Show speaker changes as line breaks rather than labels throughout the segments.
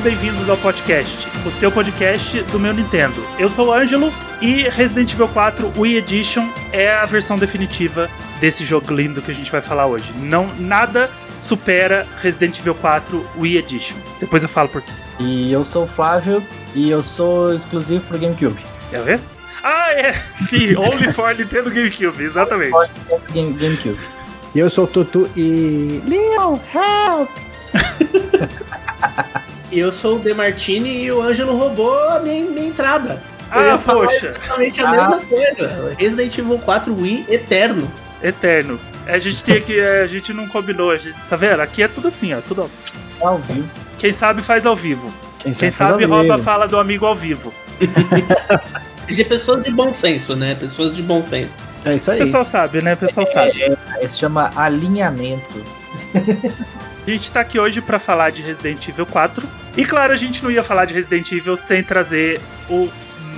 Muito bem-vindos ao podcast, o seu podcast do meu Nintendo. Eu sou o Ângelo e Resident Evil 4 Wii Edition é a versão definitiva desse jogo lindo que a gente vai falar hoje. Não nada supera Resident Evil 4 Wii Edition. Depois eu falo por quê.
E eu sou o Flávio e eu sou exclusivo pro GameCube.
Quer ver? Ah, é! Sim, Only for Nintendo GameCube, exatamente.
Game, GameCube.
E eu sou o Tutu e. Leon, help!
eu sou o Demartini e o Ângelo roubou a minha, minha entrada.
Ah, poxa!
Exatamente a ah. mesma coisa. Resident Evil 4 Wii Eterno.
Eterno. A gente tinha que. A gente não combinou. A gente, tá vendo? Aqui é tudo assim, ó. Tudo
ao vivo.
Quem sabe faz ao vivo. Quem sabe, Quem sabe rouba a fala do amigo ao vivo.
de pessoas de bom senso, né? Pessoas de bom senso.
É isso aí.
O pessoal sabe, né? O pessoal é, sabe. É,
é, se chama alinhamento.
a gente tá aqui hoje para falar de Resident Evil 4. E claro, a gente não ia falar de Resident Evil sem trazer o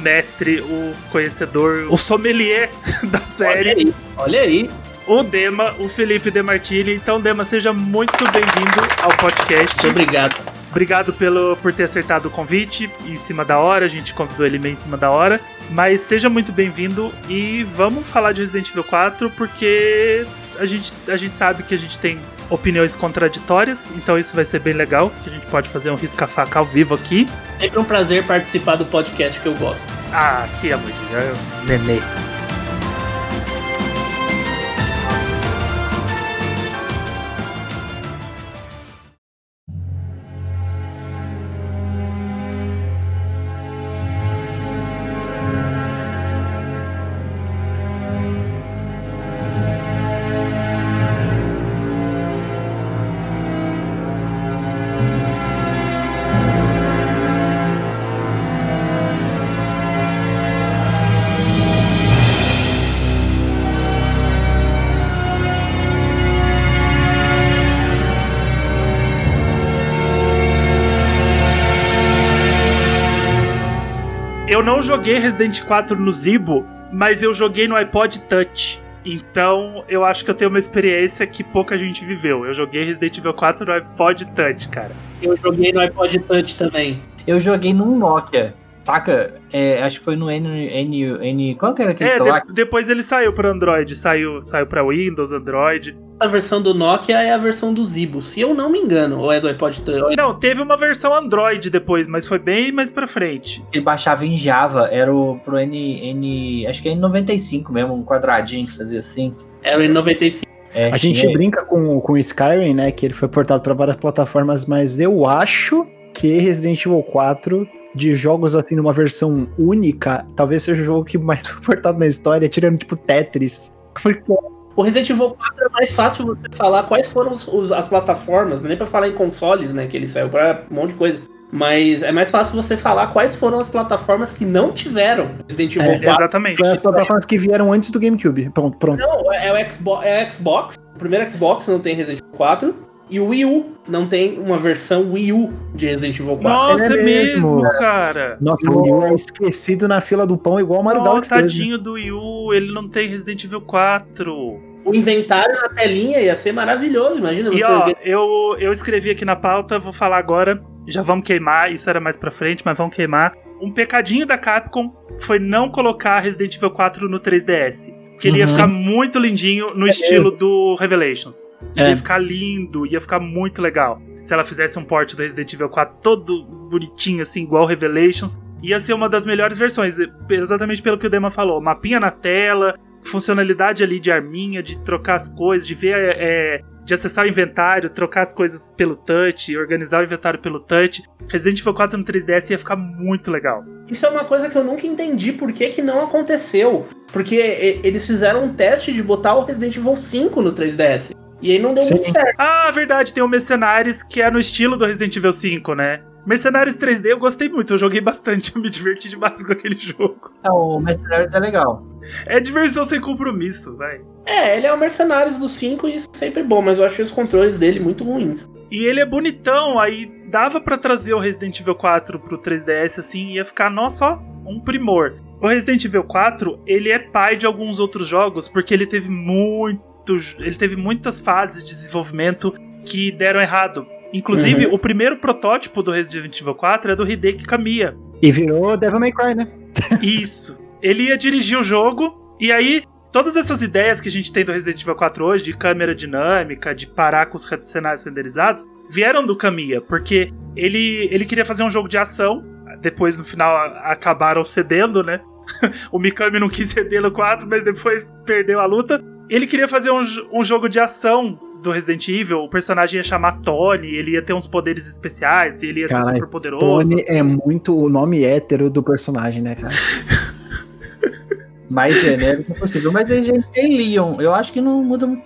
mestre, o conhecedor, o sommelier da série.
Olha aí, olha aí.
O Dema, o Felipe Demartini. Então, Dema, seja muito bem-vindo ao podcast.
Muito obrigado.
Obrigado pelo, por ter acertado o convite em cima da hora. A gente convidou ele meio em cima da hora. Mas seja muito bem-vindo e vamos falar de Resident Evil 4 porque a gente, a gente sabe que a gente tem opiniões contraditórias, então isso vai ser bem legal, que a gente pode fazer um risca-faca ao vivo aqui.
Sempre um prazer participar do podcast que eu gosto.
Ah, aqui a música, nenê. Eu não joguei Resident 4 no Zibo, mas eu joguei no iPod Touch. Então, eu acho que eu tenho uma experiência que pouca gente viveu. Eu joguei Resident Evil 4 no iPod Touch, cara.
Eu joguei no iPod Touch também.
Eu joguei num Nokia. Saca? É, acho que foi no N, N, N. Qual que era aquele
é,
celular?
De, depois ele saiu para Android, saiu, saiu para Windows, Android.
A versão do Nokia é a versão do Zibo, se eu não me engano, ou é do iPod Touch?
Não, teve uma versão Android depois, mas foi bem mais para frente.
Ele baixava em Java, era o pro N, N, acho que é N95 mesmo, um quadradinho que fazia assim.
Era o N95.
É, a gente brinca com, com o Skyrim, né? Que ele foi portado para várias plataformas, mas eu acho que Resident Evil 4 de jogos assim numa versão única, talvez seja o jogo que mais foi portado na história, tirando tipo Tetris.
O Resident Evil 4 é mais fácil você falar quais foram os, os, as plataformas, nem para falar em consoles, né? Que ele saiu para um monte de coisa. Mas é mais fácil você falar quais foram as plataformas que não tiveram
Resident Evil é, 4. Exatamente. Foi
as plataformas que vieram antes do GameCube. Pronto, pronto.
Não, é o Xbox, é o Xbox. O primeiro Xbox não tem Resident Evil 4. E o Wii U não tem uma versão Wii U de Resident Evil 4.
Nossa, é mesmo, cara.
Nossa, o Wii U é esquecido na fila do pão igual o Mario Galaxy
tadinho do Wii U, ele não tem Resident Evil 4.
O inventário na telinha ia ser maravilhoso, imagina
você. E ó, eu, eu escrevi aqui na pauta, vou falar agora. Já vamos queimar, isso era mais pra frente, mas vamos queimar. Um pecadinho da Capcom foi não colocar Resident Evil 4 no 3DS. Que ele uhum. ia ficar muito lindinho no é estilo mesmo. do Revelations. É. Ia ficar lindo, ia ficar muito legal. Se ela fizesse um port do Resident Evil 4 todo bonitinho, assim, igual Revelations, ia ser uma das melhores versões. Exatamente pelo que o Dema falou. Mapinha na tela, funcionalidade ali de arminha, de trocar as coisas, de ver é, de acessar o inventário, trocar as coisas pelo touch, organizar o inventário pelo touch. Resident Evil 4 no 3DS ia ficar muito legal.
Isso é uma coisa que eu nunca entendi por que, que não aconteceu. Porque eles fizeram um teste de botar o Resident Evil 5 no 3DS. E aí não deu Sim. muito certo.
Ah, verdade, tem o Mercenaries que é no estilo do Resident Evil 5, né? Mercenários 3D eu gostei muito, eu joguei bastante, eu me diverti demais com aquele jogo.
É, o Mercenários é legal.
É diversão sem compromisso, vai.
É, ele é o Mercenários do 5 e isso é sempre bom, mas eu achei os controles dele muito ruins.
E ele é bonitão, aí dava para trazer o Resident Evil 4 pro 3DS assim, ia ficar, nossa, ó, um primor. O Resident Evil 4, ele é pai de alguns outros jogos, porque ele teve muito. Ele teve muitas fases de desenvolvimento que deram errado Inclusive, o primeiro protótipo do Resident Evil 4 é do Hideki Kamiya.
E virou Devil May Cry, né?
Isso. Ele ia dirigir o jogo, e aí todas essas ideias que a gente tem do Resident Evil 4 hoje, de câmera dinâmica, de parar com os cenários renderizados, vieram do Kamiya, porque ele, ele queria fazer um jogo de ação, depois no final acabaram cedendo, né? o Mikami não quis ceder no 4, mas depois perdeu a luta. Ele queria fazer um, um jogo de ação do Resident Evil, o personagem ia chamar Tony, ele ia ter uns poderes especiais, ele ia ser
Caralho,
super poderoso.
Tony é muito o nome hétero do personagem, né, cara?
Mais genérico possível. Mas a gente tem Leon. Eu acho que não muda muito,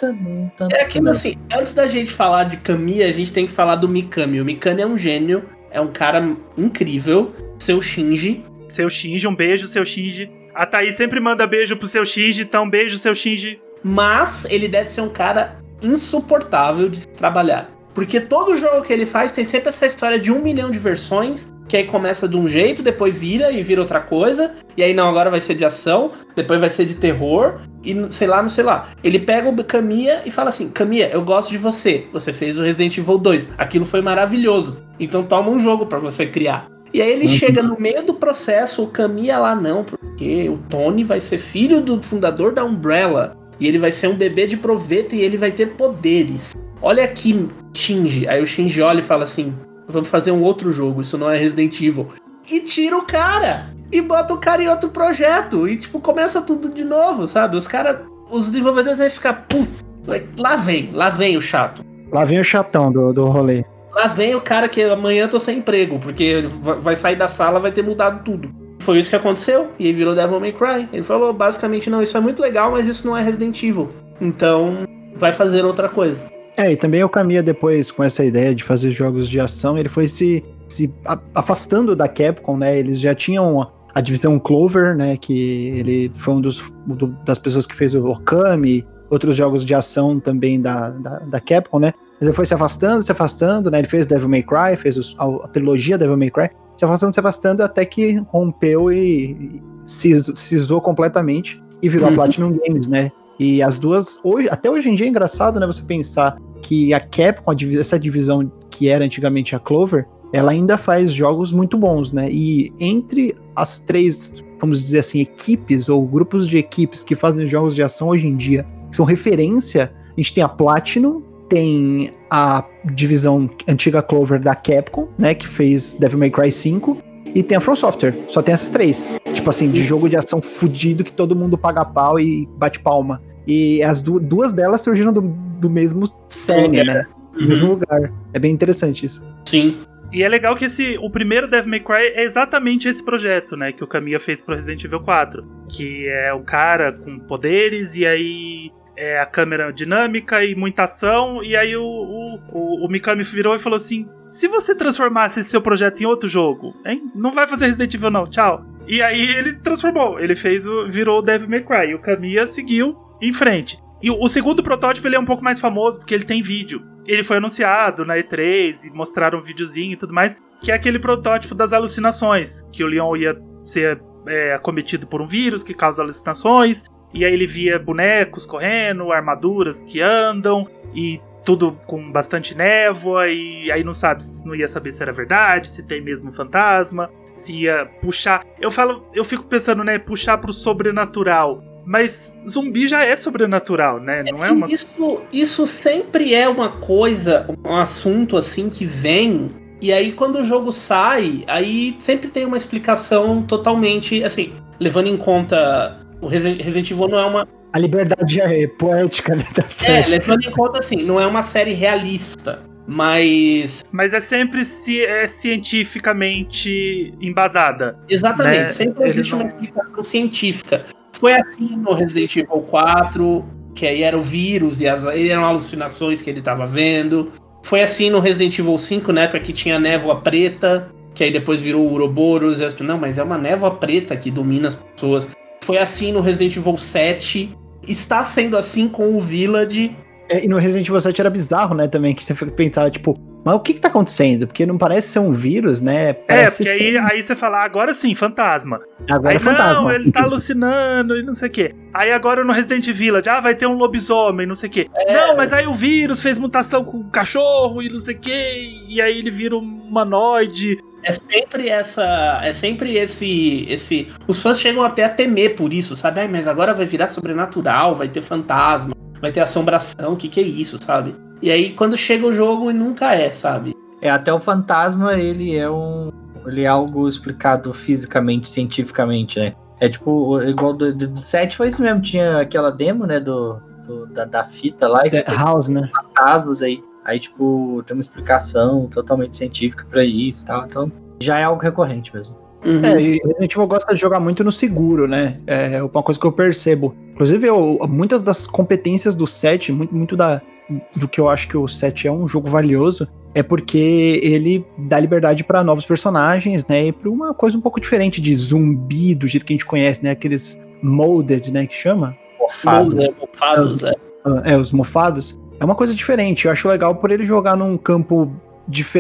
tanto.
É
assim,
que
não.
assim, antes da gente falar de Kamiya, a gente tem que falar do Mikami. O Mikami é um gênio, é um cara incrível, seu Shinji.
Seu Shinji, um beijo, seu Shinji. A Thaís sempre manda beijo pro seu Shinji, então beijo, seu Shinji.
Mas ele deve ser um cara insuportável de se trabalhar. Porque todo jogo que ele faz tem sempre essa história de um milhão de versões, que aí começa de um jeito, depois vira e vira outra coisa, e aí não, agora vai ser de ação, depois vai ser de terror, e sei lá, não sei lá. Ele pega o Kamiya e fala assim: Kamiya, eu gosto de você. Você fez o Resident Evil 2. Aquilo foi maravilhoso. Então toma um jogo pra você criar. E aí ele
Uhum.
chega no meio do processo, o Kamiya lá não, porque o Tony vai ser filho do fundador da Umbrella. E ele vai ser um bebê de proveito e ele vai ter poderes. Olha aqui, Shinji. Aí o Shinji olha e fala assim: Vamos fazer um outro jogo, isso não é Resident Evil. E tira o cara! E bota o cara em outro projeto. E tipo, começa tudo de novo, sabe? Os caras. Os desenvolvedores vão ficar. Pum, lá vem, lá vem o chato.
Lá vem o chatão do, do rolê.
Lá vem o cara que amanhã eu tô sem emprego, porque vai sair da sala, vai ter mudado tudo. Foi isso que aconteceu, e aí virou Devil May Cry. Ele falou basicamente: não, isso é muito legal, mas isso não é Resident Evil. Então, vai fazer outra coisa.
É, e também o Kamiya depois, com essa ideia de fazer jogos de ação, ele foi se, se afastando da Capcom, né? Eles já tinham a, divisão Clover, né? Que ele foi um dos, do- das pessoas que fez o Okami, outros jogos de ação também da, da, da Capcom, né? Mas ele foi se afastando, se afastando, né? Ele fez Devil May Cry, fez a trilogia Devil May Cry, se afastando, se afastando, até que rompeu e, cis- cisou completamente e virou
Uhum.
a Platinum Games, né? E as duas, hoje, até hoje em dia é engraçado, né? Você pensar que a Capcom, essa divisão que era antigamente a Clover, ela ainda faz jogos muito bons, né? E entre as três, vamos dizer assim, equipes ou grupos de equipes que fazem jogos de ação hoje em dia, que são referência, a gente tem a Platinum, tem a divisão antiga Clover da Capcom, né? Que fez Devil May Cry 5. E tem a From Software, só tem essas três. Tipo assim, de jogo de ação fudido que todo mundo paga pau e bate palma. E as du- duas delas surgiram do, do mesmo cerne, né? Do mesmo lugar. É bem interessante isso.
Sim.
E é legal que esse, o primeiro Devil May Cry é exatamente esse projeto, né? Que o Kamiya fez pro Resident Evil 4. Que é o cara com poderes e aí é a câmera dinâmica e muita ação. E aí o, o, o, o Mikami virou e falou assim: se você transformasse esse seu projeto em outro jogo, hein? Não vai fazer Resident Evil, não, tchau. E aí ele transformou, ele fez o. virou o Devil May Cry. E o Kamiya seguiu em frente. E o, o segundo protótipo ele é um pouco mais famoso porque ele tem vídeo. Ele foi anunciado na E3 e mostraram um videozinho e tudo mais, que é aquele protótipo das alucinações, que o Leon ia ser é, acometido por um vírus que causa alucinações, e aí ele via bonecos correndo, armaduras que andam, e tudo com bastante névoa, e aí não sabe, não ia saber se era verdade, se tem mesmo fantasma, se ia puxar. Eu falo, eu fico pensando, né, puxar pro sobrenatural. Mas zumbi já é sobrenatural, né? Não é
que
uma.
isso, isso sempre é uma coisa, um assunto assim que vem. E aí, quando o jogo sai, aí sempre tem uma explicação totalmente, assim, levando em conta. O Resi- Resident Evil não é uma.
A liberdade é poética, né? Da
É,
série.
levando em conta, assim, não é uma série realista. Mas.
Mas é sempre ci- é cientificamente embasada.
Exatamente,
Né,
sempre existe
não-
uma explicação científica. Foi assim no Resident Evil 4, que aí era o vírus e as, eram alucinações que ele tava vendo. Foi assim no Resident Evil 5, na época que tinha névoa preta, que aí depois virou o Ouroboros. E as, não, mas é uma névoa preta que domina as pessoas. Foi assim no Resident Evil 7. Está sendo assim com o Village.
É, e no Resident Evil 7 era bizarro, né, também, que você pensava, tipo, mas o que que tá acontecendo? Porque não parece ser um vírus, né?
É,
Parece
porque aí,
ser-
aí você fala, agora sim, fantasma.
agora
aí,
é fantasma.
não, ele está alucinando e não sei o quê. Aí agora no Resident Village, ah, vai ter um lobisomem, não sei o quê. Não, mas aí o vírus fez mutação com o cachorro e não sei o quê. E aí ele vira um humanoide.
É sempre essa. É sempre esse. esse. Os fãs chegam até a temer por isso, sabe? Ai, mas agora vai virar sobrenatural, vai ter fantasma, vai ter assombração, o que, que é isso, sabe? E aí quando chega o jogo nunca é, sabe?
É, até o fantasma, ele é um. Ele é algo explicado fisicamente, cientificamente, né? É tipo, igual do, do, do 7 foi isso mesmo. Tinha aquela demo, né? Do, do- da, da fita lá, e
The House, né?
fantasmas aí. Aí, tipo, tem uma explicação totalmente científica pra isso e tal. Então, já é algo recorrente mesmo.
Uhum.
É, e Resident Evil gosta de jogar muito no seguro, né? É uma coisa que eu percebo. Inclusive, eu- muitas das competências do 7, muito, muito da, do que eu acho que o 7 é um jogo valioso, é porque ele dá liberdade pra novos personagens, né? E pra uma coisa um pouco diferente de zumbi, do jeito que a gente conhece, né? Aqueles molded, né? Que chama?
Mofados.
Mofados, mofados, é.
É, os mofados. É uma coisa diferente. Eu acho legal por ele jogar num campo.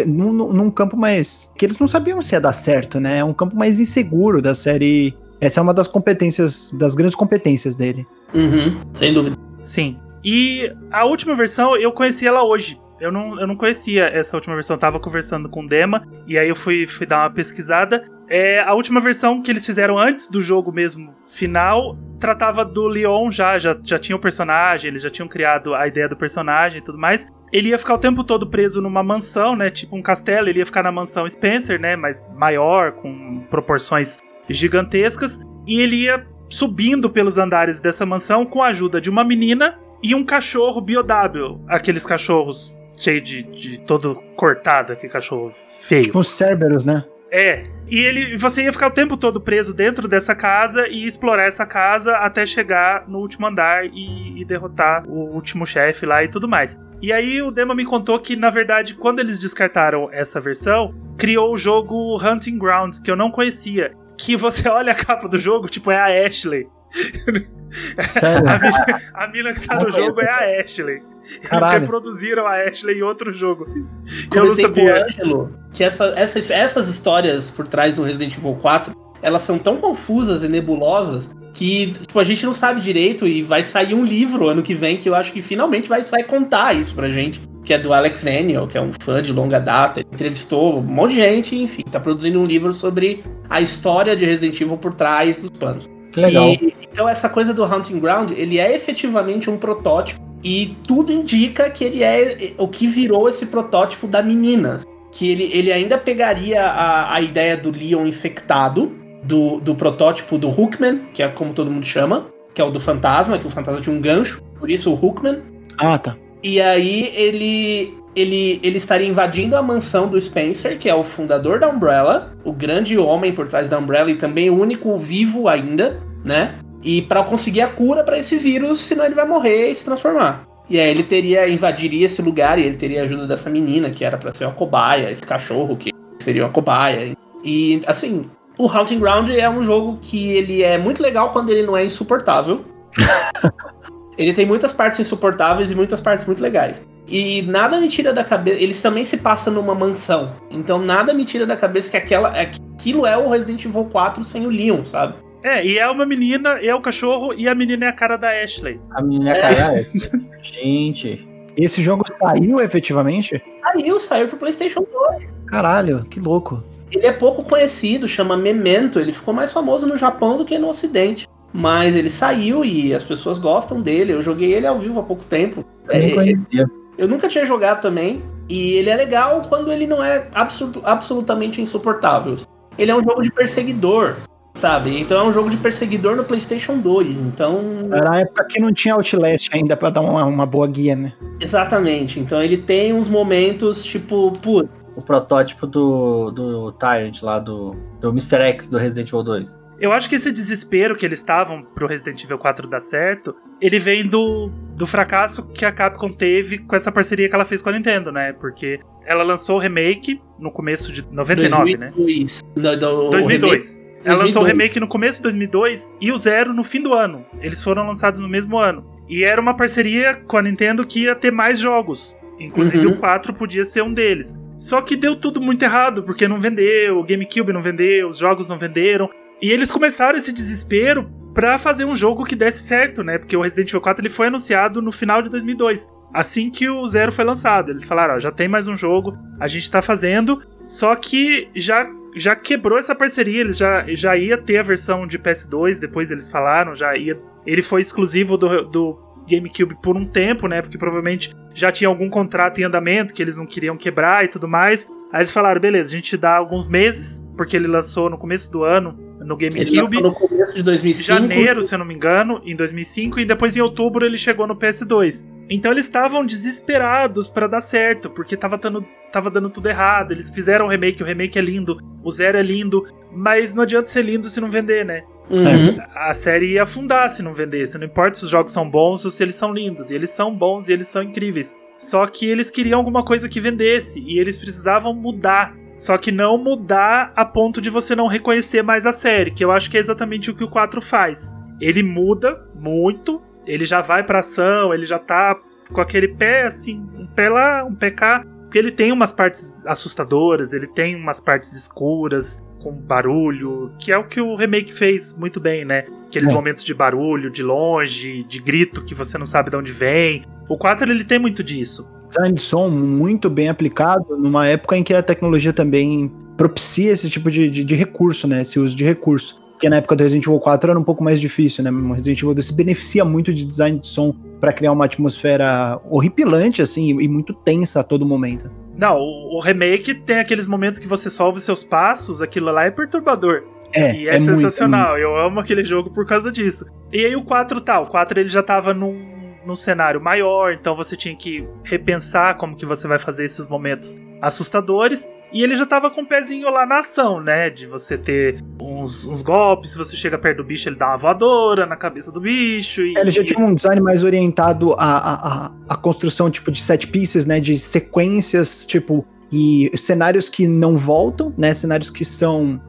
num- num campo mais. que eles não sabiam se ia dar certo, né? É um campo mais inseguro da série. Essa é uma das competências. das grandes competências dele.
Uhum, sem dúvida.
Sim. E a última versão, eu conheci ela hoje. Eu não, eu não conhecia essa última versão, eu tava conversando com o Dema, e aí eu fui, fui dar uma pesquisada. É, a última versão que eles fizeram antes do jogo mesmo final tratava do Leon já, já, já tinha o personagem, eles já tinham criado a ideia do personagem e tudo mais. Ele ia ficar o tempo todo preso numa mansão, né? Tipo um castelo, ele ia ficar na mansão Spencer, né? Mas maior, com proporções gigantescas. E ele ia subindo pelos andares dessa mansão com a ajuda de uma menina e um cachorro biodável. Aqueles cachorros cheios de, de todo cortado, aquele cachorro feio.
Tipo os Cerberus, né?
É. E ele, você ia ficar o tempo todo preso dentro dessa casa e explorar essa casa até chegar no último andar e, e derrotar o último chefe lá e tudo mais. E aí o Dema me contou que, na verdade, quando eles descartaram essa versão, criou o jogo Hunting Grounds, que eu não conhecia. Que você olha a capa do jogo, tipo, é a Ashley.
Sério.
A mina, a mina que tá
Não
no jogo
conheço,
é a Ashley. Eles
Caralho.
reproduziram a Ashley em outro jogo. Eu não
Comentei com o
sabia.
Ângelo que essa- essas, essas histórias por trás do Resident Evil 4, elas são tão confusas e nebulosas que tipo, a gente não sabe direito e vai sair um livro ano que vem que eu acho que finalmente vai, vai contar isso pra gente. Que é do Alex Daniel, que é um fã de longa data. Ele entrevistou um monte de gente, enfim, tá produzindo um livro sobre a história de Resident Evil por trás dos panos.
Legal.
E, então essa coisa do Hunting Ground, ele é efetivamente um protótipo e tudo indica que ele é o que virou esse protótipo da menina. Que ele, ele ainda pegaria a, a ideia do Leon infectado, do, do protótipo do Hookman, que é como todo mundo chama, que é o do fantasma, que o fantasma tinha um gancho, por isso o Hookman.
Ah, tá.
E aí ele, ele, ele estaria invadindo a mansão do Spencer, que é o fundador da Umbrella, o grande homem por trás da Umbrella e também o único vivo ainda, né? E para conseguir a cura para esse vírus, senão ele vai morrer e se transformar. E aí ele teria invadiria esse lugar e ele teria a ajuda dessa menina que era para ser uma cobaia, esse cachorro que seria uma cobaia. E assim, o Hunting Ground é um jogo que ele é muito legal quando ele não é insuportável. Ele tem muitas partes insuportáveis e muitas partes muito legais. E nada me tira da cabeça. Eles também se passam numa mansão. Então nada me tira da cabeça que aquela, aquilo é o Resident Evil 4 sem o Leon, sabe?
É, e é uma menina, e é o cachorro, e a menina é a cara da Ashley.
A menina é cara. Gente.
Esse jogo saiu efetivamente?
Saiu, saiu pro PlayStation 2.
Caralho, que louco.
Ele é pouco conhecido, chama Memento. Ele ficou mais famoso no Japão do que no Ocidente. Mas ele saiu e as pessoas gostam dele. Eu joguei ele ao vivo há pouco tempo.
Eu nem
É,
conhecia.
Eu nunca tinha jogado também. E ele é legal quando ele não é absu- absolutamente insuportável. Ele é um jogo de perseguidor, Sabe? Então é um jogo de perseguidor no PlayStation 2. Então.
Era a época que não tinha Outlast ainda para dar uma, uma boa guia, né?
Exatamente. Então ele tem uns momentos tipo. Putz.
O protótipo do, do Tyrant lá, do, do Mr. X do Resident Evil 2.
Eu acho que esse desespero que eles estavam pro Resident Evil 4 dar certo, ele vem do, do fracasso que a Capcom teve com essa parceria que ela fez com a Nintendo, né? Porque ela lançou o remake no começo de 99,
2002. né? 2002.
2002. Ela lançou o remake no começo de 2002 e o Zero no fim do ano. Eles foram lançados no mesmo ano. E era uma parceria com a Nintendo que ia ter mais jogos. Inclusive
uhum.
o 4 podia ser um deles. Só que deu tudo muito errado, porque não vendeu, o GameCube não vendeu, os jogos não venderam. E eles começaram esse desespero para fazer um jogo que desse certo, né? Porque o Resident Evil 4 ele foi anunciado no final de 2002, assim que o Zero foi lançado. Eles falaram, ó, já tem mais um jogo, a gente tá fazendo, só que já já quebrou essa parceria, eles já, já ia ter a versão de PS2, depois eles falaram, já ia. Ele foi exclusivo do, do GameCube por um tempo, né? Porque provavelmente já tinha algum contrato em andamento que eles não queriam quebrar e tudo mais. Aí eles falaram, beleza, a gente dá alguns meses, porque ele lançou no começo do ano no GameCube.
no começo de 2005.
Janeiro, se eu não me engano, em 2005, e depois em outubro ele chegou no PS2. Então eles estavam desesperados pra dar certo, porque tava dando, tava dando tudo errado. Eles fizeram o remake, o remake é lindo, o Zero é lindo, mas não adianta ser lindo se não vender, né?
Uhum.
A série ia afundar se não vendesse. Não importa se os jogos são bons ou se eles são lindos. E eles são bons e eles são incríveis. Só que eles queriam alguma coisa que vendesse e eles precisavam mudar. Só que não mudar a ponto de você não reconhecer mais a série, que eu acho que é exatamente o que o 4 faz. Ele muda muito, ele já vai pra ação, ele já tá com aquele pé assim, um pé lá, um pé cá. Porque ele tem umas partes assustadoras, ele tem umas partes escuras, com barulho, que é o que o remake fez muito bem, né? Aqueles
É.
momentos de barulho, de longe, de grito que você não sabe de onde vem. O 4 ele tem muito disso.
Design de som muito bem aplicado numa época em que a tecnologia também propicia esse tipo de, de, de recurso, né? Esse uso de recurso. Porque na época do Resident Evil 4 era um pouco mais difícil, né? O Resident Evil 2 se beneficia muito de design de som para criar uma atmosfera horripilante, assim, e muito tensa a todo momento.
Não, o, o remake tem aqueles momentos que você solve seus passos, aquilo lá é perturbador.
É,
E é,
muito,
sensacional. Eu amo aquele jogo por causa disso. E aí o 4 tá, o 4 ele já tava num, num cenário maior, então você tinha que repensar como que você vai fazer esses momentos assustadores. E ele já tava com o pezinho lá na ação, né? De você ter uns, uns golpes, se você chega perto do bicho, ele dá uma voadora na cabeça do bicho. E,
É, Ele já tinha um design mais orientado à, à, à- construção, tipo, de set pieces, né? De sequências, tipo, e cenários que não voltam, né? Cenários que são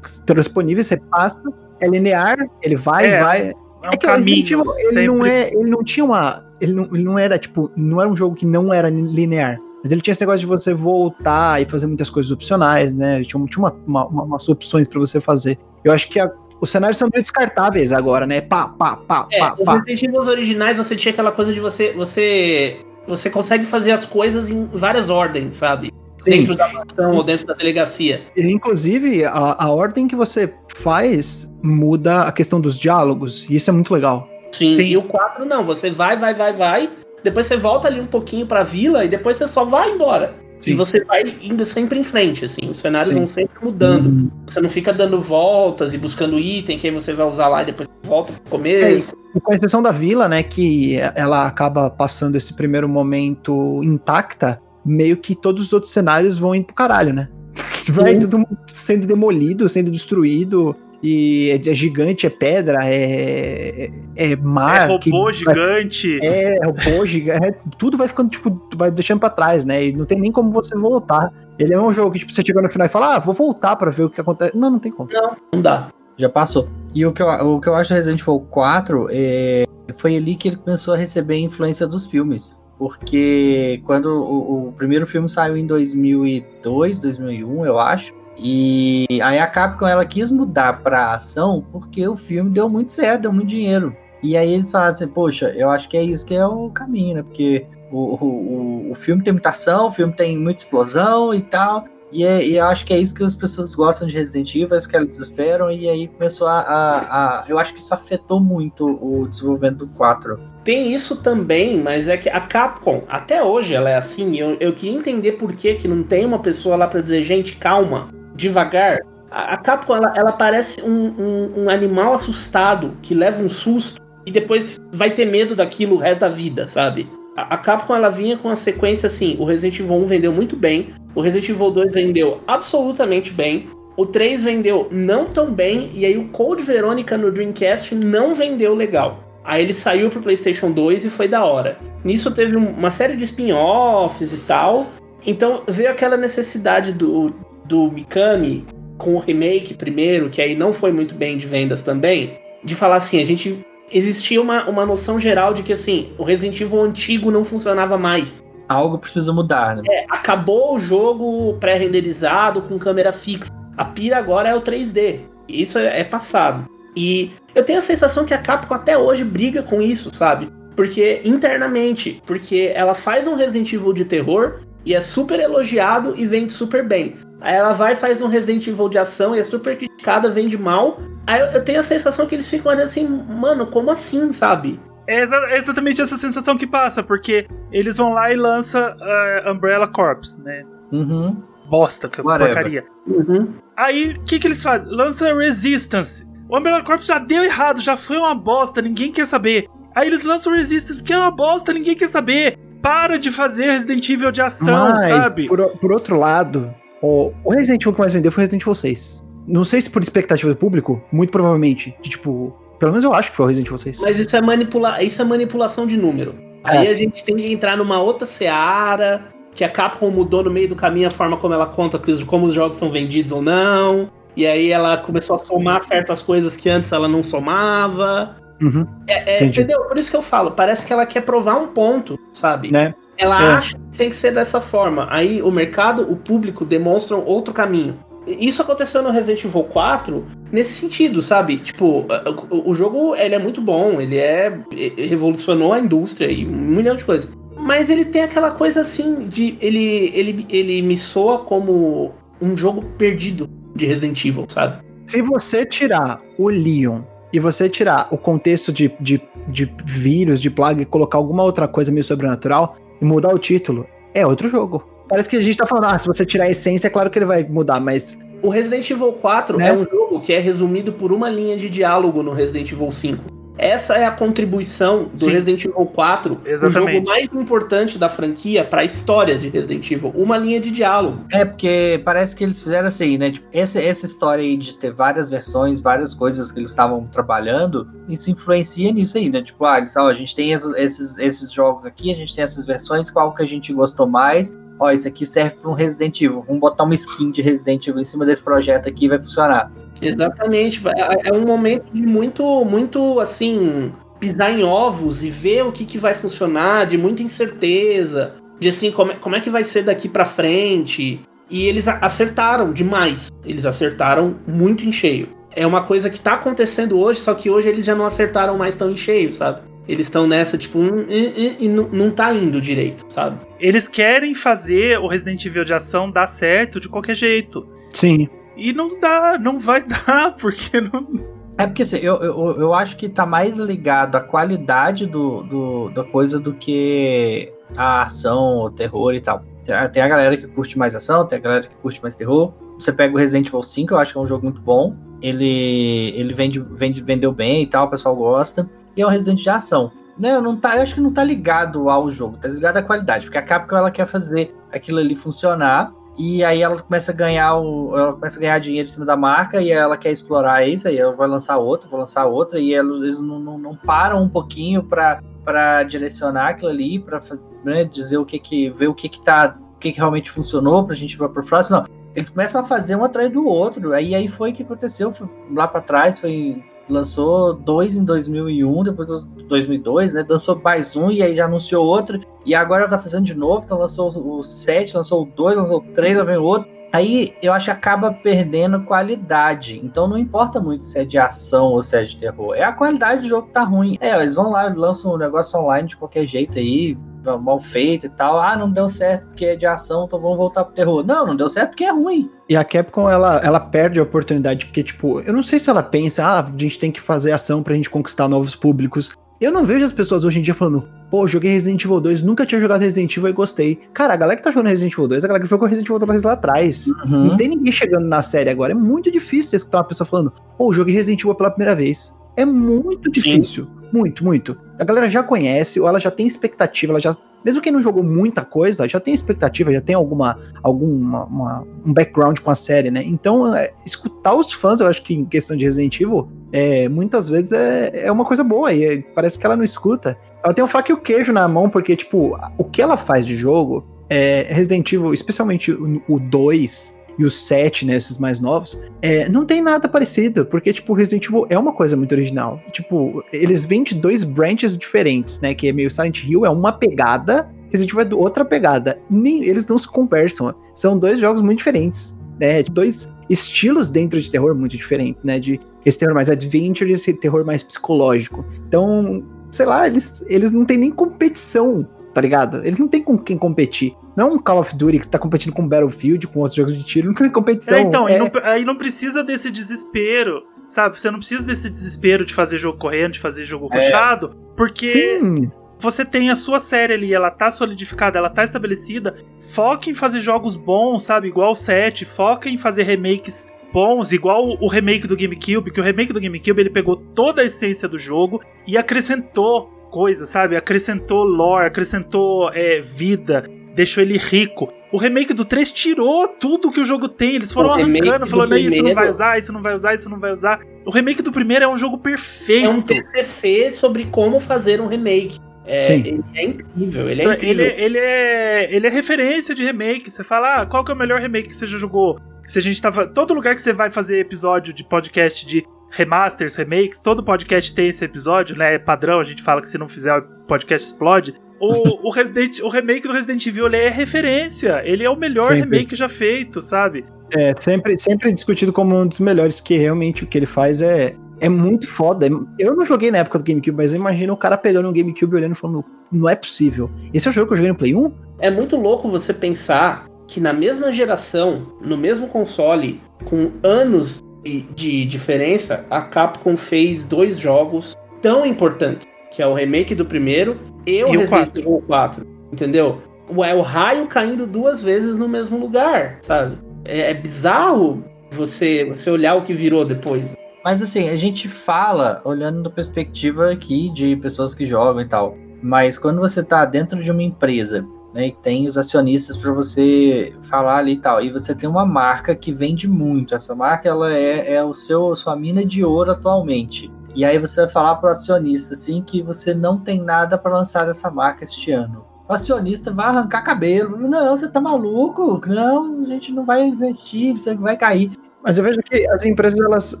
transponíveis, você passa, é linear, ele vai,
É,
vai.
é um
É que o Resident
caminho.
Evil, ele
sempre...
não é, ele não tinha uma, ele não, ele não era tipo, não era um jogo que não era linear. Mas ele tinha esse negócio de você voltar e fazer muitas coisas opcionais, né? Tinha, tinha uma, uma- uma- umas opções pra você fazer. Eu acho que a- os cenários são meio descartáveis agora, né? Pá, pá, pá,
É,
pá,
os. Resident originais você tinha aquela coisa de você. Você. Você consegue fazer as coisas em várias ordens, sabe?
Sim.
Dentro da mansão ou dentro da delegacia.
Inclusive, a, a ordem que você faz muda a questão dos diálogos. E isso é muito legal.
Sim.
Sim.
E o 4 não, você vai, vai, vai, vai. Depois você volta ali um pouquinho pra vila e depois você só vai embora. E você vai indo sempre em frente, assim. Os cenários
Sim.
vão sempre mudando.
Uhum.
Você não fica dando voltas e buscando item que aí você vai usar lá e depois volta pro
É
começo.
E com exceção da vila, né, que ela acaba passando esse primeiro momento intacta, meio que todos os outros cenários vão indo pro caralho, né? Vai
Sim.
tudo sendo demolido, sendo destruído, e é, é gigante, é pedra, é, é
É
mar.
robô
que-
gigante.
É, robô gigante, é, tudo vai ficando, tipo, vai deixando pra trás, né? E não tem nem como você voltar. Ele é um jogo que, tipo, você chega no final e fala, ah, vou voltar pra ver o que acontece. Não, não tem como.
Não dá.
Já passou. E o que eu, o que eu acho do Resident Evil 4 é, foi ali que ele começou a receber a influência dos filmes. Porque quando o, o primeiro filme saiu em 2002, 2001, eu acho. E aí a Capcom ela quis mudar pra ação porque o filme deu muito certo, deu muito dinheiro. E aí eles falaram assim, poxa, eu acho que é isso que é o caminho, né? Porque o, o, o, filme tem muita ação, o filme tem muita explosão e tal. E, é- e eu acho que é isso que as pessoas gostam de Resident Evil, é isso que elas esperam, e aí começou a, a- a- Eu acho que isso afetou muito o desenvolvimento do 4.
Tem isso também, mas é que a Capcom, até hoje ela é assim. Eu, eu queria entender por que, que não tem uma pessoa lá pra dizer, gente, calma, devagar. A, Capcom, ela, ela parece um, um- um animal assustado que leva um susto e depois vai ter medo daquilo o resto da vida, sabe? A, a Capcom, ela vinha com a sequência assim: o Resident Evil 1 vendeu muito bem, o Resident Evil 2 vendeu absolutamente bem. O 3 vendeu não tão bem, e aí o Code Verônica no Dreamcast não vendeu legal. Aí ele saiu pro PlayStation 2 e foi da hora. Nisso teve um- uma série de spin-offs e tal. Então veio aquela necessidade do, do Mikami com o remake primeiro, que aí não foi muito bem de vendas também, de falar assim, a gente existia uma, uma noção geral de que assim, o Resident Evil antigo não funcionava mais.
algo precisa mudar, né?
É, acabou o jogo pré-renderizado com câmera fixa. A pira agora é o 3D. Isso é, é passado. E eu tenho a sensação que a Capcom até hoje briga com isso, sabe? Porque internamente, porque ela faz um Resident Evil de terror e é super elogiado e vende super bem. Aí ela vai e faz um Resident Evil de ação e é super criticada, vende mal. Aí eu, eu tenho a sensação que eles ficam olhando assim, mano, como assim, sabe?
É, é exatamente essa sensação que passa, porque eles vão lá e lançam uh, Umbrella Corps, né?
Uhum.
Bosta, que
Whatever.
porcaria.
Uhum.
Aí, o que, que eles fazem? Lança Resistance. O Umbrella Corps já deu errado, já foi uma bosta, ninguém quer saber. Aí eles lançam Resistance, que é uma bosta, ninguém quer saber. Para de fazer Resident Evil de ação,
Mas,
sabe?
Por, por outro lado, o, o Resident Evil que mais vendeu foi Resident Evil 6. Não sei se por expectativa do público, muito provavelmente. De, tipo, pelo menos eu acho que foi o Resident Evil 6.
Mas isso é, manipula isso é manipulação de número. Aí a gente tem que entrar numa outra seara, que a Capcom mudou no meio do caminho a forma como ela conta como os jogos são vendidos ou não. E aí ela começou a somar certas coisas que antes ela não somava.
Uhum,
É, é, entendeu? Por isso que eu falo, parece que ela quer provar um ponto, sabe?
né?
Ela
É.
acha que tem que ser dessa forma. Aí o mercado, o público demonstram outro caminho. Isso aconteceu no Resident Evil 4 nesse sentido, sabe? Tipo, o, jogo ele é muito bom, ele é revolucionou a indústria e um milhão de coisas. Mas ele tem aquela coisa assim de ele ele ele me soa como um jogo perdido de Resident Evil, sabe?
Se você tirar o Leon e você tirar o contexto de, de, de vírus, de plaga e colocar alguma outra coisa meio sobrenatural e mudar o título, é outro jogo. Parece que a gente tá falando, ah, se você tirar a essência, é claro que ele vai mudar, mas
O Resident Evil 4
Né?
é um jogo que é resumido por uma linha de diálogo no Resident Evil 5. Essa é a contribuição do
Sim.
Resident Evil 4, o
Exatamente.
jogo mais importante da franquia para a história de Resident Evil, uma linha de diálogo.
É, porque parece que eles fizeram assim, né? Tipo, essa, essa história aí de ter várias versões, várias coisas que eles estavam trabalhando, isso influencia nisso aí, né? Tipo, ah, eles, ó, a gente tem esses, esses jogos aqui, a gente tem essas versões, qual que a gente gostou mais? Ó, isso aqui serve para um Resident Evil. Vamos botar uma skin de Resident Evil em cima desse projeto aqui e vai funcionar.
Exatamente, é, é um momento de muito, muito assim, pisar em ovos e ver o que, que vai funcionar, de muita incerteza, de assim, como é, como é que vai ser daqui pra frente. E eles acertaram demais. Eles acertaram muito em cheio. É uma coisa que tá acontecendo hoje, só que hoje eles já não acertaram mais tão em cheio, sabe? Eles estão nessa, tipo, hum, hum, e não, não tá indo direito, sabe?
Eles querem fazer o Resident Evil de ação dar certo de qualquer jeito.
sim.
E não dá, não vai dar, porque não.
É porque assim, eu, eu, eu acho que tá mais ligado à qualidade do, do, da coisa do que a ação, o terror e tal. Tem a- Tem a galera que curte mais ação, tem a galera que curte mais terror. Você pega o Resident Evil 5, eu acho que é um jogo muito bom. Ele, ele vende, vende, vendeu bem e tal, o pessoal gosta. E é um Resident de ação. Né, não tá, eu acho que não tá ligado ao jogo, tá ligado à qualidade, porque a Capcom ela quer fazer aquilo ali funcionar e aí ela começa a ganhar o, ela começa a ganhar dinheiro em cima da marca e ela quer explorar isso, aí ela vai lançar outra, vai lançar outra e ela- eles não, não, não param um pouquinho para direcionar aquilo ali, pra fa- né, dizer o que que ver o que que tá, o que que realmente funcionou pra gente ir pra pro próximo. Não, eles começam a fazer um atrás do outro. Aí aí foi o que aconteceu, foi lá pra trás, foi lançou dois em 2001, depois lançou 2002, né? Lançou mais um e aí já anunciou outro. E agora tá fazendo de novo, então lançou o 7, lançou o 2, lançou o 3, lá vem outro. Aí eu acho que acaba perdendo qualidade. Então não importa muito se é de ação ou se é de terror. É a qualidade do jogo que tá ruim. É, eles vão lá lançam um negócio online de qualquer jeito aí, mal feito e tal. Ah, não deu certo porque é de ação, então vamos voltar pro terror. Não, não deu certo porque é ruim.
E a Capcom, ela, ela perde a oportunidade, porque, tipo, eu não sei se ela pensa, ah, a gente tem que fazer ação pra gente conquistar novos públicos. Eu não vejo as pessoas hoje em dia falando, pô, joguei Resident Evil 2, nunca tinha jogado Resident Evil e gostei. Cara, a galera que tá jogando Resident Evil 2 é a galera que jogou Resident Evil 2 lá atrás.
Uhum.
Não tem ninguém chegando na série agora. É muito difícil escutar uma pessoa falando, pô, joguei Resident Evil pela primeira vez. É muito difícil. Muito, muito. A galera já conhece, ou ela já tem expectativa, ela já. Mesmo quem não jogou muita coisa, já tem expectativa, já tem alguma, alguma uma- um background com a série, né? Então, é, escutar os fãs, eu acho que em questão de Resident Evil, é, muitas vezes é, é uma coisa boa, e é- parece que ela não escuta. Ela tem o faca e o queijo na mão, porque, tipo, o que ela faz de jogo, é, Resident Evil, especialmente o 2 e o 7, né, esses mais novos, é, não tem nada parecido, porque, tipo, Resident Evil é uma coisa muito original. Tipo, eles vêm de dois branches diferentes, né, que é meio Silent Hill, é uma pegada, Resident Evil é outra pegada. Nem, eles não se conversam. São dois jogos muito diferentes. Né? Dois estilos dentro de terror muito diferentes, né? De esse terror mais adventure e esse terror mais psicológico. Então, sei lá, eles, eles não têm nem competição, tá ligado? Eles não têm com quem competir. Não é um Call of Duty que tá competindo com Battlefield, com outros jogos de tiro, não tem competição.
É, então,
é...
Aí, não, aí não precisa desse desespero, sabe? Você não precisa desse desespero de fazer jogo correndo, de fazer jogo é. rushado, porque
Sim.
você tem a sua série ali, ela tá solidificada, ela tá estabelecida. Foca em fazer jogos bons, sabe? Igual o 7, foca em fazer remakes bons, igual o remake do GameCube, que o remake do GameCube ele pegou toda a essência do jogo e acrescentou coisas, sabe? Acrescentou lore, acrescentou é, vida, deixou ele rico. O remake do 3 tirou tudo que o jogo tem. Eles foram arrancando, falando, primeiro... isso não vai usar, isso não vai usar, isso não vai usar. O remake do primeiro é um jogo perfeito. É
um TCC sobre como fazer um remake. É, Sim. Ele é incrível, ele é então, incrível.
Ele, ele, é, ele é referência de remake. Você fala, ah, qual que é o melhor remake que você já jogou? Se a gente tava. Todo lugar que você vai fazer episódio de podcast de remasters, remakes, todo podcast tem esse episódio, né? É padrão, a gente fala que se não fizer o podcast explode. O, o, Resident, o remake do Resident Evil ele é referência. Ele é o melhor sempre. remake já feito, sabe?
É, sempre, sempre discutido como um dos melhores, que realmente o que ele faz é, é muito foda. Eu não joguei na época do GameCube, mas eu imagino o cara pegando um GameCube olhando e falando, não é possível. Esse é o jogo que eu joguei no Play 1?
É muito louco você pensar que na mesma geração, no mesmo console, com anos de, de diferença, a Capcom fez dois jogos tão importantes, que é o remake do primeiro e o e Resident Evil 4, entendeu? É o raio caindo duas vezes no mesmo lugar, sabe? É, é bizarro você, você olhar o que virou depois.
Mas assim, a gente fala olhando da perspectiva aqui de pessoas que jogam e tal. Mas quando você tá dentro de uma empresa, né, e tem os acionistas para você falar ali e tal, e você tem uma marca que vende muito. Essa marca ela é, é o seu sua mina de ouro atualmente. E aí você vai falar para o acionista assim que você não tem nada para lançar essa marca este ano. O acionista vai arrancar cabelo. Não, você tá maluco? Não, a gente não vai investir, você vai cair.
Mas eu vejo que as empresas elas,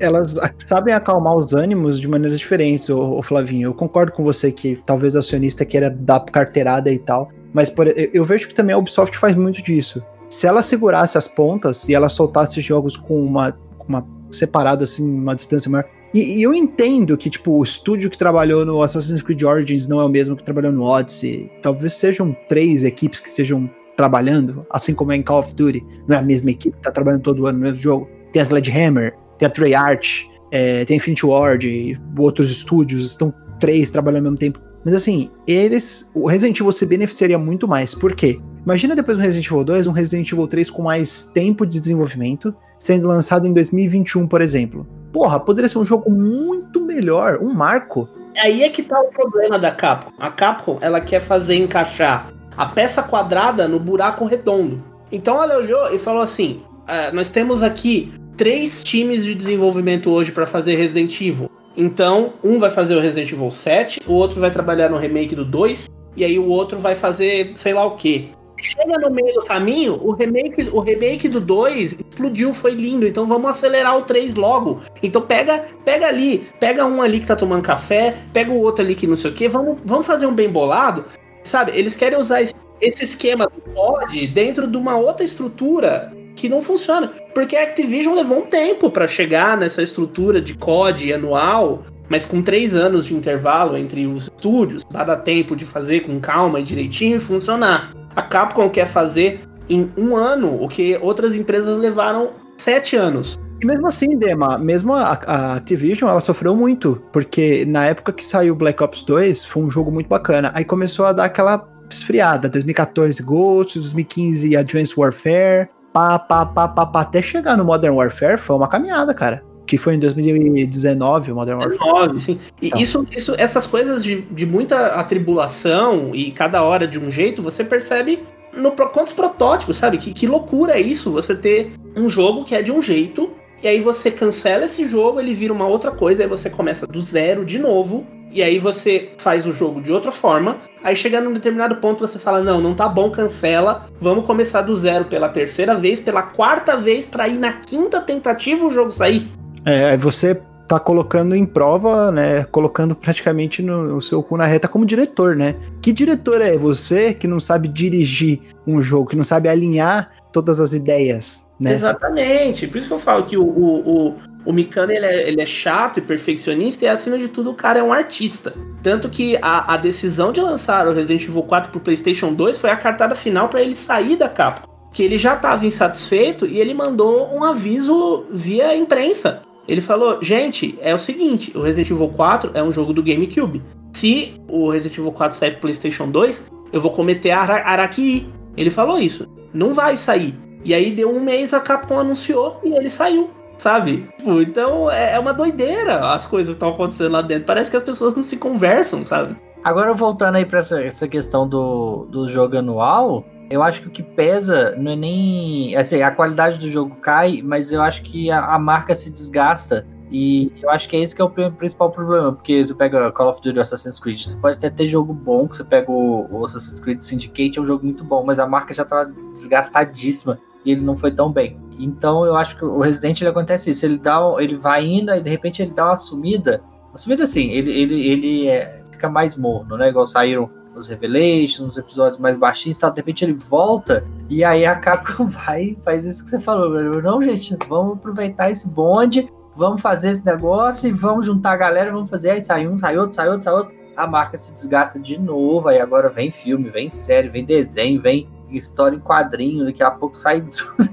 elas sabem acalmar os ânimos de maneiras diferentes, o Flavinho. Eu concordo com você que talvez o acionista queira dar carteirada e tal, mas por, eu vejo que também a Ubisoft faz muito disso. Se ela segurasse as pontas e ela soltasse jogos com uma, uma separado assim, uma distância maior, e, e, eu entendo que, tipo, o estúdio que trabalhou no Assassin's Creed Origins não é o mesmo que trabalhou no Odyssey. Talvez sejam três equipes que estejam trabalhando, assim como é em Call of Duty. Não é a mesma equipe que tá trabalhando todo ano no mesmo jogo. Tem a Sledgehammer, tem a Treyarch, é, tem a Infinity Ward, outros estúdios, estão três trabalhando ao mesmo tempo. Mas assim, eles. O Resident Evil se beneficiaria muito mais. Por quê? Imagina depois do Resident Evil 2, um Resident Evil 3 com mais tempo de desenvolvimento, sendo lançado em 2021, por exemplo porra, poderia ser um jogo muito melhor, um marco.
Aí é que tá o problema da Capcom. A Capcom, ela quer fazer encaixar a peça quadrada no buraco redondo. Então ela olhou e falou assim: ah, nós temos aqui três times de desenvolvimento hoje para fazer Resident Evil. Então, um vai fazer o Resident Evil 7, o outro vai trabalhar no remake do 2, e aí o outro vai fazer sei lá o que. Chega no meio do caminho, o remake, o remake do 2 explodiu, foi lindo. Então vamos acelerar o 3 logo. Então pega, pega ali, pega um ali que tá tomando café, pega o outro ali que não sei o que, vamos, vamos fazer um bem bolado. Sabe, eles querem usar esse, esse esquema do COD dentro de uma outra estrutura que não funciona. Porque a Activision levou um tempo para chegar nessa estrutura de COD anual, mas com três anos de intervalo entre os estúdios, dá tempo de fazer com calma e direitinho e funcionar. A Capcom quer fazer em um ano o que outras empresas levaram sete anos.
E mesmo assim, Dema, mesmo a, a, Activision, ela sofreu muito, porque na época que saiu Black Ops 2, foi um jogo muito bacana. Aí começou a dar aquela esfriada, 2014 Ghost, 2015 Advanced Warfare, pá, pá, pá, pá, pá, até chegar no Modern Warfare foi uma caminhada, cara. Que foi em 2019 o Modern Warfare.
2019, sim. E então. isso, isso, essas coisas de, de muita atribulação e cada hora de um jeito, você percebe no quantos protótipos, sabe? Que, que loucura é isso, você ter um jogo que é de um jeito, e aí você cancela esse jogo, ele vira uma outra coisa, aí você começa do zero de novo, e aí você faz o jogo de outra forma, aí chega num determinado ponto você fala: "Não, não tá bom, cancela. Vamos começar do zero pela terceira vez, pela quarta vez para ir na quinta tentativa o jogo sair".
É, aí você tá colocando em prova, né? Colocando praticamente no, o seu cu na reta como diretor, né? Que diretor é você que não sabe dirigir um jogo, que não sabe alinhar todas as ideias, né?
Exatamente. Por isso que eu falo que o, o, o, o Mikano ele é, ele é chato e perfeccionista e, acima de tudo, o cara é um artista. Tanto que a, a decisão de lançar o Resident Evil 4 pro PlayStation 2 foi a cartada final para ele sair da Capcom. Que ele já estava insatisfeito e ele mandou um aviso via imprensa ele falou: gente, é o seguinte, o Resident Evil 4 é um jogo do GameCube. Se o Resident Evil 4 sair pro PlayStation 2, eu vou cometer Ara Araki. Ele falou isso. Não vai sair. E aí deu um mês, a Capcom anunciou e ele saiu. Sabe? Tipo, então é, é uma doideira as coisas que estão acontecendo lá dentro. Parece que as pessoas não se conversam, sabe?
Agora voltando aí pra essa, essa questão do, do jogo anual, eu acho que o que pesa não é nem. Assim, a qualidade do jogo cai, mas eu acho que a, a marca se desgasta. E eu acho que é esse que é o principal problema, porque você pega Call of Duty Assassin's Creed, você pode até ter jogo bom, que você pega o, o Assassin's Creed Syndicate, é um jogo muito bom, mas a marca já tá desgastadíssima e ele não foi tão bem. Então eu acho que o Resident ele acontece isso, ele dá, ele vai indo e de repente ele dá uma sumida. Uma sumida assim, ele, ele, ele é, fica mais morno, né? Igual saíram os Revelations, os episódios mais baixinhos, tal. de repente ele volta e aí a Capcom vai e faz isso que você falou. Não, gente, vamos aproveitar esse bonde, vamos fazer esse negócio e vamos juntar a galera, vamos fazer. Aí sai um, sai outro, sai outro, sai outro. A marca se desgasta de novo, aí agora vem filme, vem série, vem desenho, vem história em quadrinho, daqui a pouco sai.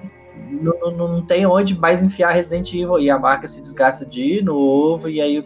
não, não, não tem onde mais enfiar Resident Evil e a marca se desgasta de novo, e aí,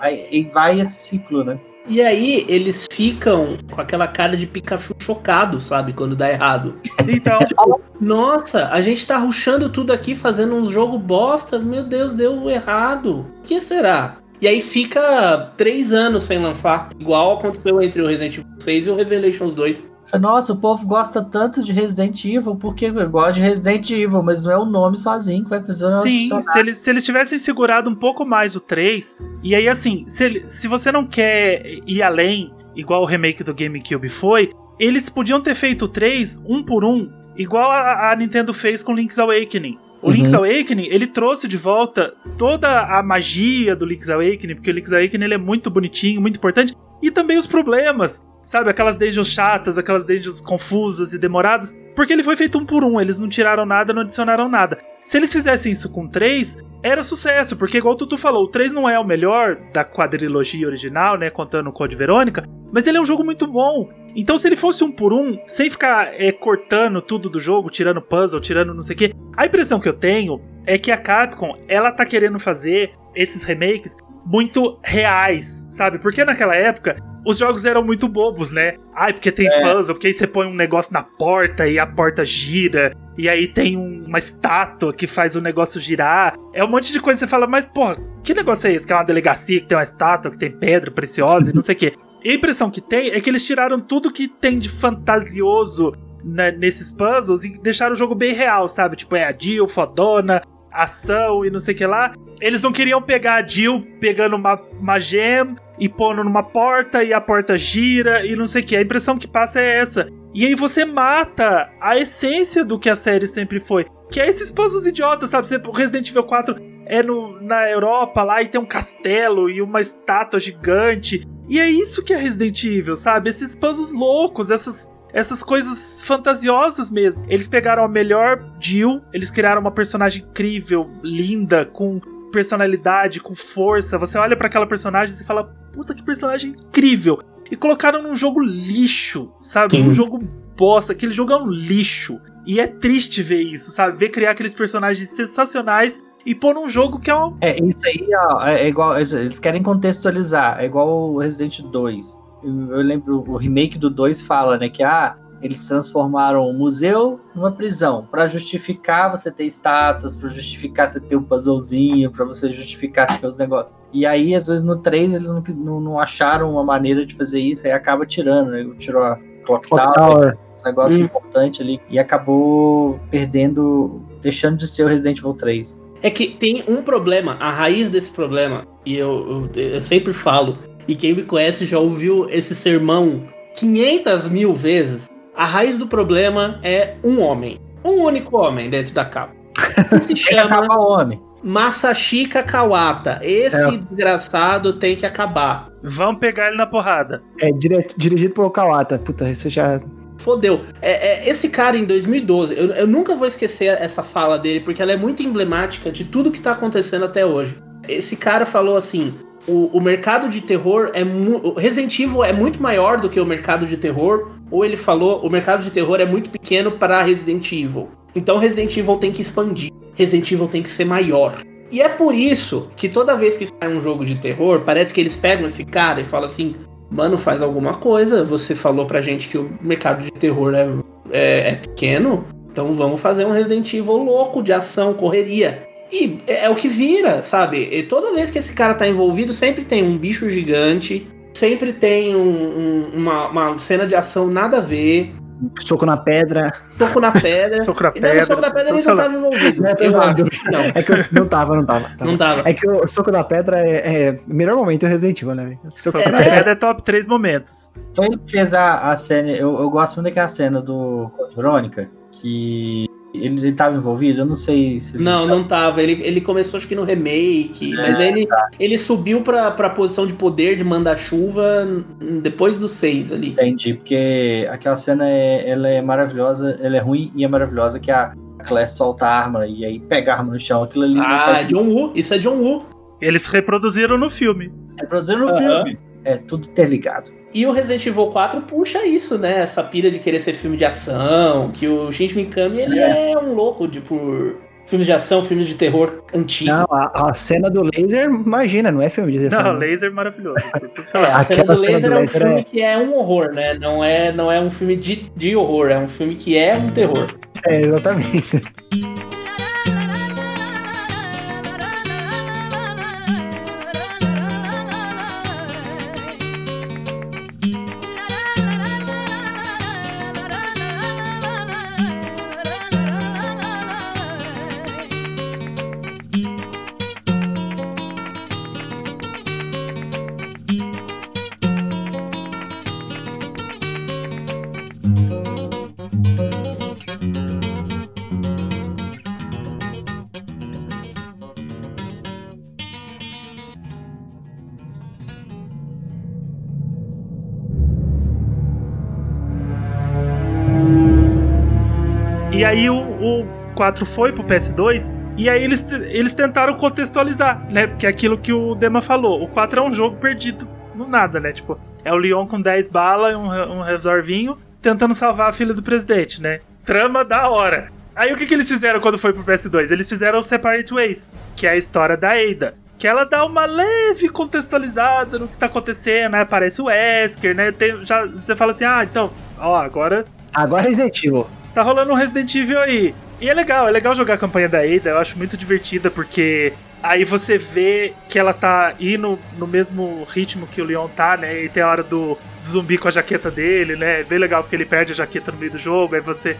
aí vai esse ciclo, né?
E aí eles ficam com aquela cara de Pikachu chocado, sabe? Quando dá errado. Então, tipo, nossa, a gente tá ruxando tudo aqui, fazendo um jogo bosta. Meu Deus, deu errado. O que será? E aí fica três anos sem lançar. Igual aconteceu entre o Resident Evil 6 e o Revelations 2.
Nossa, o povo gosta tanto de Resident Evil porque gosta de Resident Evil, mas não é o nome sozinho que vai fazer o
Sim, se eles, se eles tivessem segurado um pouco mais o 3, e aí assim, se, ele, se você não quer ir além, igual o remake do GameCube foi, eles podiam ter feito o 3 um por um, igual a, a Nintendo fez com Link's Awakening. O uhum. Link's Awakening, ele trouxe de volta toda a magia do Link's Awakening, porque o Link's Awakening ele é muito bonitinho, muito importante, e também os problemas. Sabe, aquelas dungeons chatas, aquelas dungeons confusas e demoradas. Porque ele foi feito um por um, eles não tiraram nada, não adicionaram nada. Se eles fizessem isso com 3, era sucesso, porque igual o Tutu falou, o 3 não é o melhor da quadrilogia original, né, contando o Code Verônica, mas ele é um jogo muito bom. Então se ele fosse um por um, sem ficar é, cortando tudo do jogo, tirando puzzle, tirando não sei o que, a impressão que eu tenho é que a Capcom, ela tá querendo fazer esses remakes muito reais, sabe? Porque naquela época os jogos eram muito bobos, né? Ai, porque tem é. puzzle, porque aí você põe um negócio na porta e a porta gira, e aí tem um, uma estátua que faz o negócio girar. É um monte de coisa que você fala, mas, porra, que negócio é esse? Que é uma delegacia, que tem uma estátua, que tem pedra preciosa e não sei o quê. E a impressão que tem é que eles tiraram tudo que tem de fantasioso né, nesses puzzles e deixaram o jogo bem real, sabe? Tipo, é a Jill fodona, ação e não sei o que lá. Eles não queriam pegar a Jill pegando uma, uma gem e pondo numa porta e a porta gira e não sei o que. A impressão que passa é essa. E aí você mata a essência do que a série sempre foi. Que é esses puzzles idiotas, sabe? Você, o Resident Evil 4 é no, na Europa lá e tem um castelo e uma estátua gigante. E é isso que é Resident Evil, sabe? Esses puzzles loucos, essas essas coisas fantasiosas mesmo. Eles pegaram a melhor Jill, eles criaram uma personagem incrível, linda, com personalidade, com força. Você olha para aquela personagem e fala: "Puta que personagem incrível". E colocaram num jogo lixo, sabe? Sim. Um jogo bosta, aquele jogo é um lixo. E é triste ver isso, sabe? Ver criar aqueles personagens sensacionais e pôr num jogo que é um.
É, isso aí ó, é igual. Eles querem contextualizar, é igual o Resident 2 eu lembro o remake do 2 fala, né, que ah, eles transformaram o museu numa prisão para justificar você ter estátuas, para justificar você ter um puzzlezinho, para você justificar ter os negócios. E aí, às vezes, no 3 eles não, não, não, acharam uma maneira de fazer isso, aí acaba tirando, né? Tirou a Clock, Clock Tower, Tower. esse negócio hum. importante ali, e acabou perdendo, deixando de ser o Resident Evil 3.
É que tem um problema, a raiz desse problema, e eu, eu, eu sempre falo, e quem me conhece já ouviu esse sermão 500 mil vezes. A raiz do problema é um homem. Um único homem dentro da capa.
se chama. homem.
Masashika Kawata. Esse
É.
desgraçado tem que acabar.
Vão pegar ele na porrada.
É dire- dirigido pelo Kawata. Puta, isso já.
Fodeu. É, é, esse cara em 2012, eu, eu nunca vou esquecer essa fala dele, porque ela é muito emblemática de tudo que tá acontecendo até hoje. Esse cara falou assim: o, o mercado de terror é. mu- o Resident Evil é muito maior do que o mercado de terror, ou ele falou: o mercado de terror é muito pequeno para Resident Evil. Então Resident Evil tem que expandir. Resident Evil tem que ser maior. E é por isso que toda vez que sai um jogo de terror, parece que eles pegam esse cara e falam assim: Mano, faz alguma coisa. Você falou pra gente que o mercado de terror é, é, é pequeno. Então vamos fazer um Resident Evil louco de ação, correria. E é, é o que vira, sabe? E toda vez que esse cara tá envolvido, sempre tem um bicho gigante. Sempre tem um- um- uma, uma cena de ação nada a ver.
Soco na pedra.
Soco na pedra.
Soco na pedra.
soco na pedra ele não tava envolvido.
Não,
Eu acho. Não,
É que eu não tava, não tava. tava.
não tava.
É que o soco da pedra é, é o melhor momento do Resident Evil, né? velho? Soco
na
pedra.
pedra é top 3 momentos.
Foi ele que fez a, a cena. Eu, eu gosto muito daquela cena do Verônica, que ele, ele tava envolvido, eu não sei se. ele-
Não, não tava. Ele, ele começou acho que no remake, mas aí ele, ele subiu pra, pra posição de poder de manda-chuva n- depois do 6 ali.
Entendi, porque aquela cena é, ela é maravilhosa, ela é ruim e é maravilhosa, que a Claire solta a arma e aí pega a arma no chão, aquilo ali não
Ah,
faz
John Woo. Isso é John Woo.
Eles reproduziram no filme.
reproduzir no filme. É tudo interligado.
E o Resident Evil 4 puxa isso, né? Essa pira de querer ser filme de ação, que o Shinji Mikami, ele é, um louco de por filmes de ação, filmes de terror antigo.
Não, a, a cena do laser, imagina, não é filme de ação.
Não,
né?
laser maravilhoso.
É,
Sensacional.
a cena
Aquela
do
cena
laser
do
é um
laser
filme
é-
que é um horror, né? Não é, não é um filme de, de horror, é um filme que é um terror.
É, exatamente.
4 foi pro PS2 e aí eles, eles tentaram contextualizar, né? Porque é aquilo que o Dema falou, o 4 é um jogo perdido no nada, né? Tipo, é o Leon com 10 balas e um, um resolvinho tentando salvar a filha do presidente, né? Trama da hora. Aí o que, que eles fizeram quando foi pro PS2? Eles fizeram o Separate Ways, que é a história da Ada. Que ela dá uma leve contextualizada no que tá acontecendo, né? Aparece o Wesker, né? Tem- já, você fala assim, ah, então, ó, agora
Agora Resident Evil.
tá rolando um Resident Evil aí. E é legal, é legal jogar a campanha da Ada, eu acho muito divertida, porque aí você vê que ela tá indo no mesmo ritmo que o Leon tá, né? E tem a hora do, do zumbi com a jaqueta dele, né? É bem legal porque ele perde a jaqueta no meio do jogo, aí você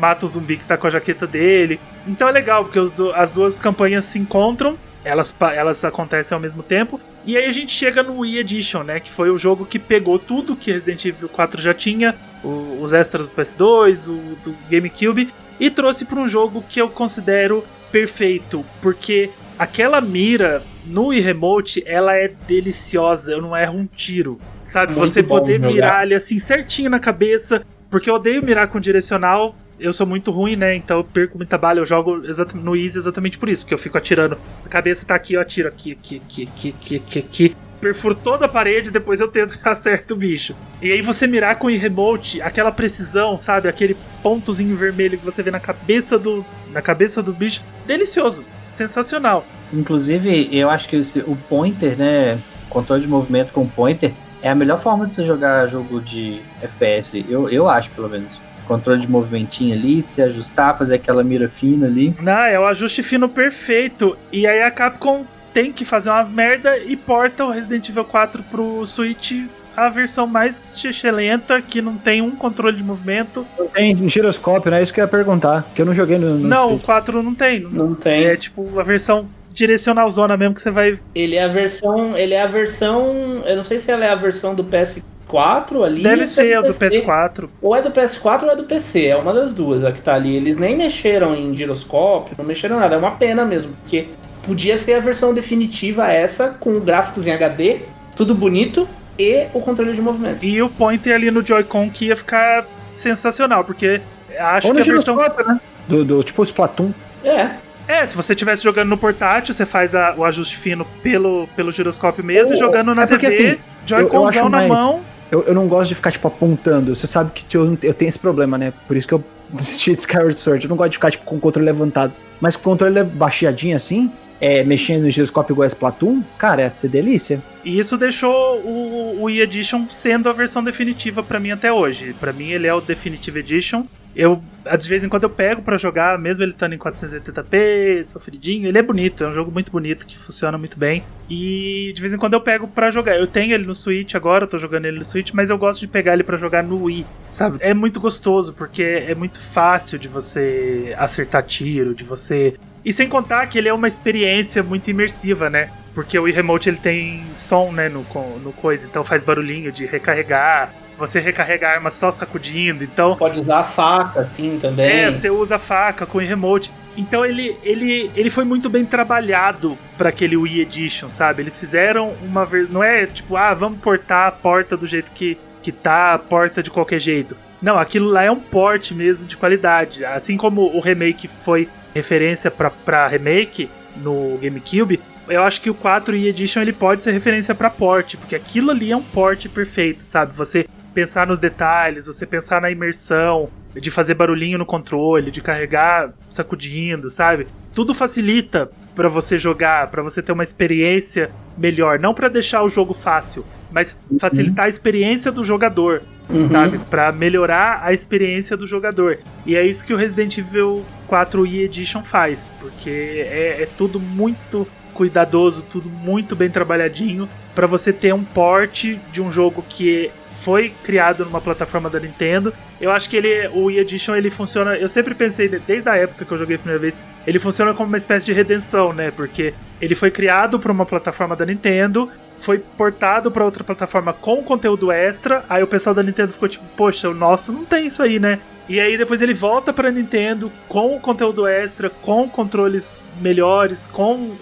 mata o zumbi que tá com a jaqueta dele. Então é legal, porque do- as duas campanhas se encontram, elas, elas acontecem ao mesmo tempo. E aí a gente chega no Wii Edition, né? Que foi o jogo que pegou tudo que Resident Evil 4 já tinha, o- os extras do PS2, o do GameCube, e trouxe para um jogo que eu considero perfeito, porque aquela mira no Wii Remote, ela é deliciosa, eu não erro um tiro, sabe?
Muito
Você poder
jogar.
mirar ali assim certinho na cabeça, porque eu odeio mirar com direcional, eu sou muito ruim, né? Então eu perco muita bala, eu jogo no Easy exatamente por isso, porque eu fico atirando. A cabeça tá aqui, eu atiro aqui, aqui, aqui, aqui, aqui, aqui, aqui. Perfuro toda a parede, depois eu tento acerto o bicho. E aí você mirar com o remote, aquela precisão, sabe? Aquele pontozinho vermelho que você vê na cabeça do, na cabeça do bicho, delicioso, sensacional.
Inclusive, eu acho que esse- o pointer, né? Controle de movimento com pointer é a melhor forma de você jogar jogo de FPS. Eu, eu acho, pelo menos. Controle de movimentinho ali, pra você ajustar, fazer aquela mira fina ali.
Não, é o ajuste fino perfeito. E aí a Capcom tem que fazer umas merda e porta o Resident Evil 4 pro Switch, a versão mais lenta que não tem um controle de movimento.
Não tem giroscópio, né? Isso que eu ia perguntar. Que eu não joguei no. no
não, o
Switch.
4 não tem.
Não tem.
É tipo a versão direcional zona mesmo que você vai.
Ele é a versão. Ele é a versão. Eu não sei se ela é a versão do PS4 ali.
Deve
é
ser o do
PC.
PS4.
Ou é do PS4 ou é do PC. É uma das duas a que tá ali. Eles nem mexeram em giroscópio, não mexeram nada. É uma pena mesmo, porque podia ser a versão definitiva essa, com gráficos em HD, tudo bonito, e o controle de movimento.
E o pointer ali no Joy-Con que ia ficar sensacional, porque acho
Ou
que a versão.
né? Do, do, tipo o Splatoon.
É,
É, se você estivesse jogando no portátil, você faz a- o ajuste fino pelo, pelo giroscópio mesmo, e
Ou-
jogando na
é porque,
TV,
assim,
Joy-Conzão na
mais-
mão.
Eu, eu não gosto de ficar, tipo, apontando. Você sabe que eu, eu tenho esse problema, né? Por isso que eu desisti de Skyward Sword. Eu não gosto de ficar, tipo, com o controle levantado. Mas com o controle baixadinho assim, é, mexendo no giroscópio igual a Splatoon, cara, é ser delícia.
E isso deixou o, o E-Edition sendo a versão definitiva pra mim até hoje. Pra mim ele é o Definitive Edition. Eu, de vez em quando eu pego pra jogar, mesmo ele estando em 480p, sofridinho, ele é bonito, é um jogo muito bonito, que funciona muito bem. E de vez em quando eu pego pra jogar. Eu tenho ele no Switch agora, eu tô jogando ele no Switch, mas eu gosto de pegar ele pra jogar no Wii, sabe? É muito gostoso, porque é muito fácil de você acertar tiro, de você e sem contar que ele é uma experiência muito imersiva, né? Porque o Wii Remote ele tem som, né, no, no coisa, então faz barulhinho de recarregar. Você recarrega a arma só sacudindo, então.
pode usar a faca, assim, também.
É, você usa a faca com o Remote. Então ele, ele, ele foi muito bem trabalhado para aquele Wii Edition, sabe? Eles fizeram uma não é tipo, ah, vamos portar a porta do jeito que que tá a porta de qualquer jeito. Não, aquilo lá é um port mesmo de qualidade. Assim como o remake foi referência pra remake no GameCube, eu acho que o 4 e Edition ele pode ser referência pra port, porque aquilo ali é um port perfeito, sabe? Você pensar nos detalhes, você pensar na imersão, de fazer barulhinho no controle, de carregar sacudindo, sabe? Tudo facilita pra você jogar, pra você ter uma experiência melhor, não pra deixar o jogo fácil, mas facilitar a experiência do jogador,
Uhum.
sabe? Pra melhorar a experiência do jogador. E é isso que o Resident Evil 4 e Edition faz, porque é, é tudo muito cuidadoso, tudo muito bem trabalhadinho pra você ter um port de um jogo que foi criado numa plataforma da Nintendo. Eu acho que ele, o Wii Edition, ele funciona. Eu sempre pensei, desde a época que eu joguei a primeira vez, ele funciona como uma espécie de redenção, né? Porque ele foi criado para uma plataforma da Nintendo, foi portado para outra plataforma com conteúdo extra. Aí o pessoal da Nintendo ficou tipo, poxa, o nosso não tem isso aí, né? E aí depois ele volta para Nintendo com conteúdo extra, com controles melhores, com um,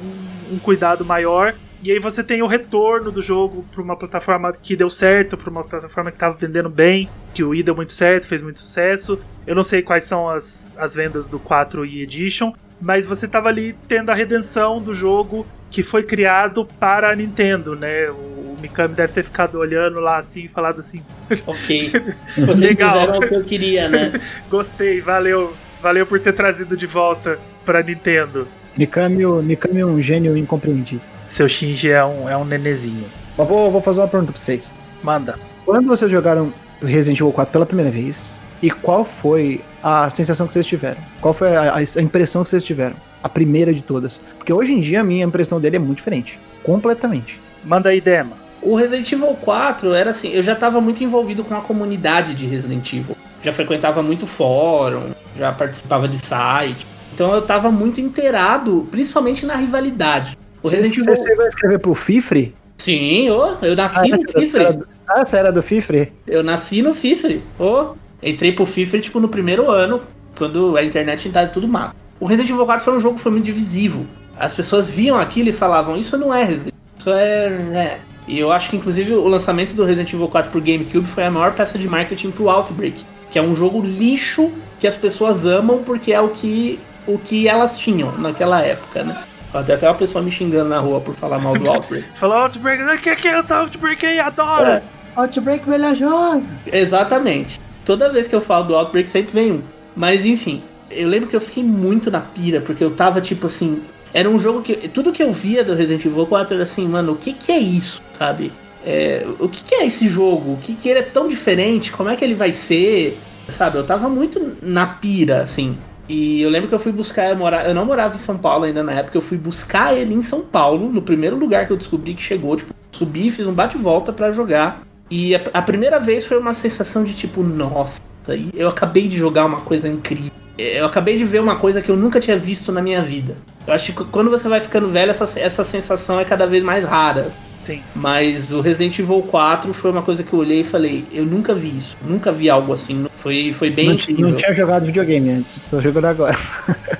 um cuidado maior. E aí você tem o retorno do jogo para uma plataforma que deu certo, para uma plataforma que estava vendendo bem, que o Wii deu muito certo, fez muito sucesso. Eu não sei quais são as, as vendas do 4 e Edition, mas você tava ali tendo a redenção do jogo que foi criado para a Nintendo, né? O, o Mikami deve ter ficado olhando lá assim e falado assim:
Ok. Vocês
Legal.
fizeram o que eu queria, né?
gostei, valeu, valeu por ter trazido de volta para Nintendo.
Mikami, Mikami é um gênio incompreendido.
Seu Shinji é um, é um nenezinho.
Mas vou, vou fazer uma pergunta pra vocês.
Manda.
Quando vocês jogaram Resident Evil 4 pela primeira vez, e qual foi a sensação que vocês tiveram? Qual foi a, a impressão que vocês tiveram? A primeira de todas. Porque hoje em dia a minha impressão dele é muito diferente. Completamente.
Manda aí, Dema.
O Resident Evil 4 era assim, eu já tava muito envolvido com a comunidade de Resident Evil. Já frequentava muito fórum, já participava de site. Então eu tava muito inteirado, principalmente na rivalidade. O
Você,
Resident
você
Evil.
chegou a escrever pro Fifre?
Sim, ô, eu nasci no
essa,
Fifre.
do, ah, essa era do Fifre?
Eu nasci no Fifre. Ô, entrei pro Fifre, tipo, no primeiro ano, quando a internet ainda era tudo mato. O Resident Evil 4 foi um jogo que foi muito divisivo. As pessoas viam aquilo e falavam, isso não é Resident isso é... é. E eu acho que, inclusive, o lançamento do Resident Evil 4 pro GameCube foi a maior peça de marketing pro Outbreak, que é um jogo lixo que as pessoas amam porque é o que, o que elas tinham naquela época, né? Tem até uma pessoa me xingando na rua por falar mal do Outbreak.
Falou Outbreak, que que é essa Outbreak aí? Adoro!
É.
Outbreak melhor jogo.
Exatamente. Toda vez que eu falo do Outbreak sempre vem um. Mas enfim, eu lembro que eu fiquei muito na pira, porque eu tava tipo assim. Era um jogo que. Tudo que eu via do Resident Evil 4 era assim, mano, o que que é isso, sabe? É, o que que é esse jogo? O que que ele é tão diferente? Como é que ele vai ser? Sabe? Eu tava muito na pira, assim. E eu lembro que eu fui buscar, eu, mora, eu não morava em São Paulo ainda na época, eu fui buscar ele em São Paulo, no primeiro lugar que eu descobri que chegou, tipo, subi, fiz um bate-volta pra jogar. E a, a primeira vez foi uma sensação de tipo, nossa, eu acabei de jogar uma coisa incrível. Eu acabei de ver uma coisa que eu nunca tinha visto na minha vida. Eu acho que quando você vai ficando velho, essa, essa sensação é cada vez mais rara.
Sim.
Mas o Resident Evil 4 foi uma coisa que eu olhei e falei, eu nunca vi isso, nunca vi algo assim. Foi, foi bem
Não,
incrível.
não tinha jogado videogame antes, tô jogando agora.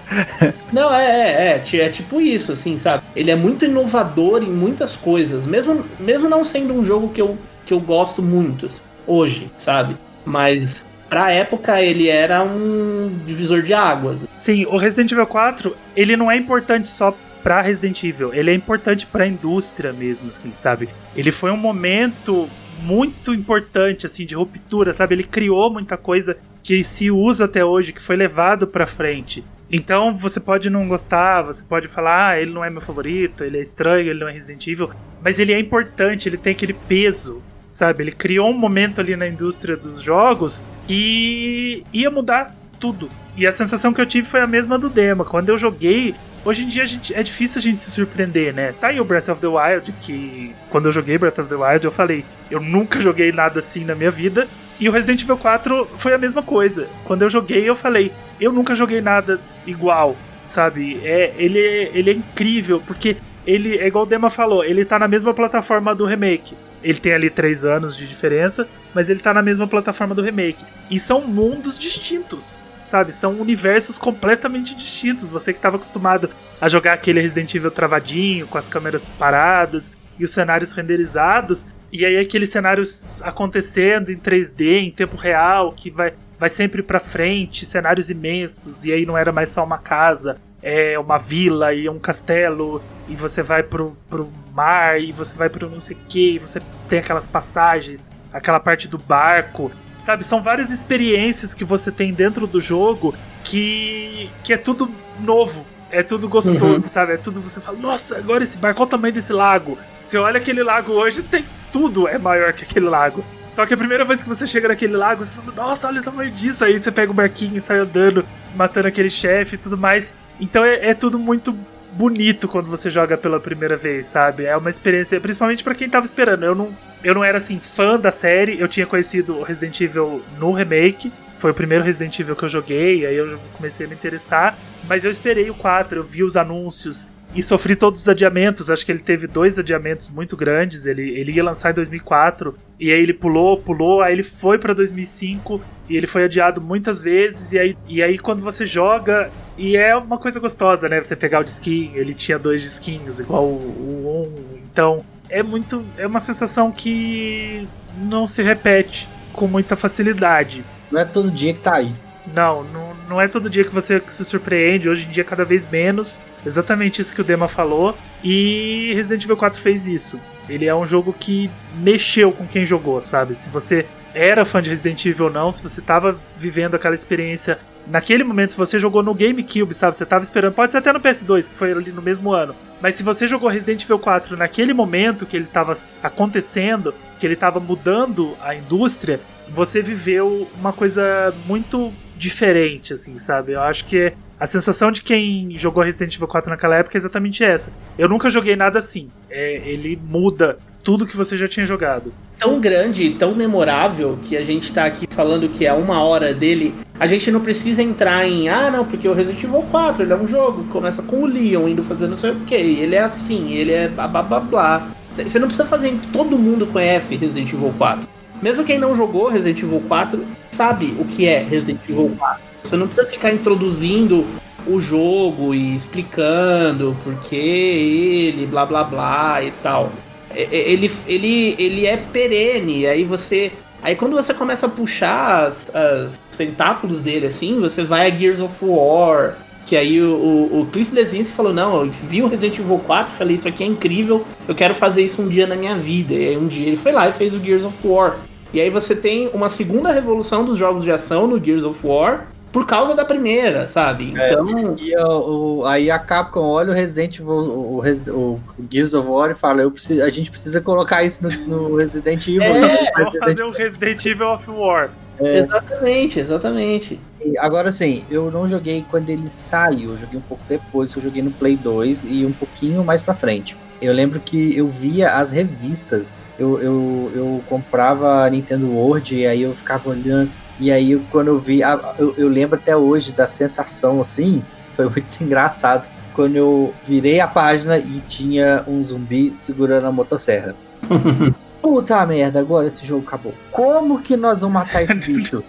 Não, é, é, é, é tipo isso, assim, sabe? Ele é muito inovador em muitas coisas, mesmo, mesmo não sendo um jogo que eu, que eu gosto muito, assim, hoje, sabe? Mas pra época ele era um divisor de águas.
Sim, o Resident Evil 4, ele não é importante só pra Resident Evil, ele é importante pra indústria mesmo, assim, sabe? Ele foi um momento muito importante, assim, de ruptura, sabe? Ele criou muita coisa que se usa até hoje, que foi levado pra frente. Então você pode não gostar, você pode falar, ah, ele não é meu favorito, ele é estranho, ele não é Resident Evil, mas ele é importante, ele tem aquele peso, sabe? Ele criou um momento ali na indústria dos jogos que ia mudar tudo. E a sensação que eu tive foi a mesma do Dema. Quando eu joguei, hoje em dia gente, é difícil a gente se surpreender, né? Tá aí o Breath of the Wild, que quando eu joguei Breath of the Wild, eu falei, eu nunca joguei nada assim na minha vida. E o Resident Evil 4 foi a mesma coisa. Quando eu joguei, eu falei, eu nunca joguei nada igual, sabe? É, ele, é- ele é incrível, porque ele, é igual o Dema falou, ele tá na mesma plataforma do remake. Ele tem ali três anos de diferença, mas ele tá na mesma plataforma do remake. E são mundos distintos, sabe? São universos completamente distintos. Você que estava acostumado a jogar aquele Resident Evil travadinho, com as câmeras paradas e os cenários renderizados, e aí aqueles cenários acontecendo em 3D, em tempo real, que vai, vai sempre pra frente, cenários imensos, e aí não era mais só uma casa, é uma vila e um castelo, e você vai pro, pro mar, e você vai pro não sei o que, e você tem aquelas passagens, aquela parte do barco, sabe? São várias experiências que você tem dentro do jogo que, que é tudo novo. É tudo gostoso,
Uhum.
sabe? É tudo você fala, nossa, agora esse barco, olha o tamanho desse lago. Você olha aquele lago hoje, tem tudo é maior que aquele lago. Só que a primeira vez que você chega naquele lago, você fala, nossa, olha o tamanho disso. Aí você pega o barquinho e sai andando, matando aquele chefe e tudo mais. Então é, é tudo muito bonito quando você joga pela primeira vez, sabe? É uma experiência, principalmente pra quem tava esperando. Eu não, eu não era assim fã da série, eu tinha conhecido o Resident Evil no remake. Foi o primeiro Resident Evil que eu joguei, aí eu comecei a me interessar. Mas eu esperei o 4, eu vi os anúncios e sofri todos os adiamentos. Acho que ele teve dois adiamentos muito grandes. Ele, ele ia lançar em 2004 e aí ele pulou, pulou, aí ele foi pra 2005 e ele foi adiado muitas vezes. E aí, e aí quando você joga, e é uma coisa gostosa, né? Você pegar o disquinho, ele tinha dois disquinhos, igual o, o 1. Então é muito. É uma sensação que não se repete com muita facilidade.
Não é todo dia que tá aí.
Não, não, não é todo dia que você se surpreende, hoje em dia cada vez menos. Exatamente isso que o Dema falou. E Resident Evil 4 fez isso. Ele é um jogo que mexeu com quem jogou, sabe? Se você era fã de Resident Evil ou não, se você tava vivendo aquela experiência naquele momento, se você jogou no GameCube, sabe? Você tava esperando, pode ser até no PS2, que foi ali no mesmo ano. Mas se você jogou Resident Evil 4 naquele momento que ele tava acontecendo, que ele tava mudando a indústria, você viveu uma coisa muito diferente, assim, sabe? Eu acho que a sensação de quem jogou Resident Evil 4 naquela época é exatamente essa. Eu nunca joguei nada assim. É, ele muda tudo que você já tinha jogado.
Tão grande, tão memorável, que a gente tá aqui falando que é uma hora dele. A gente não precisa entrar em, ah, não, porque o Resident Evil 4 ele é um jogo começa com o Leon indo fazer não sei o que, ele é assim, ele é blá blá blá blá. Você não precisa fazer. Todo mundo conhece Resident Evil 4. Mesmo quem não jogou Resident Evil 4 sabe o que é Resident Evil 4. Você não precisa ficar introduzindo o jogo e explicando por que ele, blá blá blá e tal. É- é- Ele, ele, ele é perene, aí você. Aí quando você começa a puxar as, as- os tentáculos dele assim, você vai a Gears of War. Que aí o, o, o Cliff Bleszinski falou, não, eu vi o Resident Evil 4 falei, isso aqui é incrível, eu quero fazer isso um dia na minha vida. E aí um dia ele foi lá e fez o Gears of War. E aí você tem uma segunda revolução dos jogos de ação no Gears of War por causa da primeira, sabe? Então.
E o, o- aí a Capcom olha o Resident Evil, o, o Gears of War e fala, eu preciso, a gente precisa colocar isso no, no Resident Evil.
É,
né?
Vamos fazer o Resident Evil of War.
Exatamente, exatamente.
Agora sim, eu não joguei quando ele saiu, eu joguei um pouco depois, eu joguei no Play 2 e um pouquinho mais pra frente. Eu lembro que eu via as revistas, eu, eu, eu comprava a Nintendo World e aí eu ficava olhando, e aí quando eu vi, eu, eu lembro até hoje da sensação assim, foi muito engraçado. quando eu virei a página e tinha um zumbi segurando a motosserra. Puta merda, agora esse jogo acabou. Como que nós vamos matar esse bicho?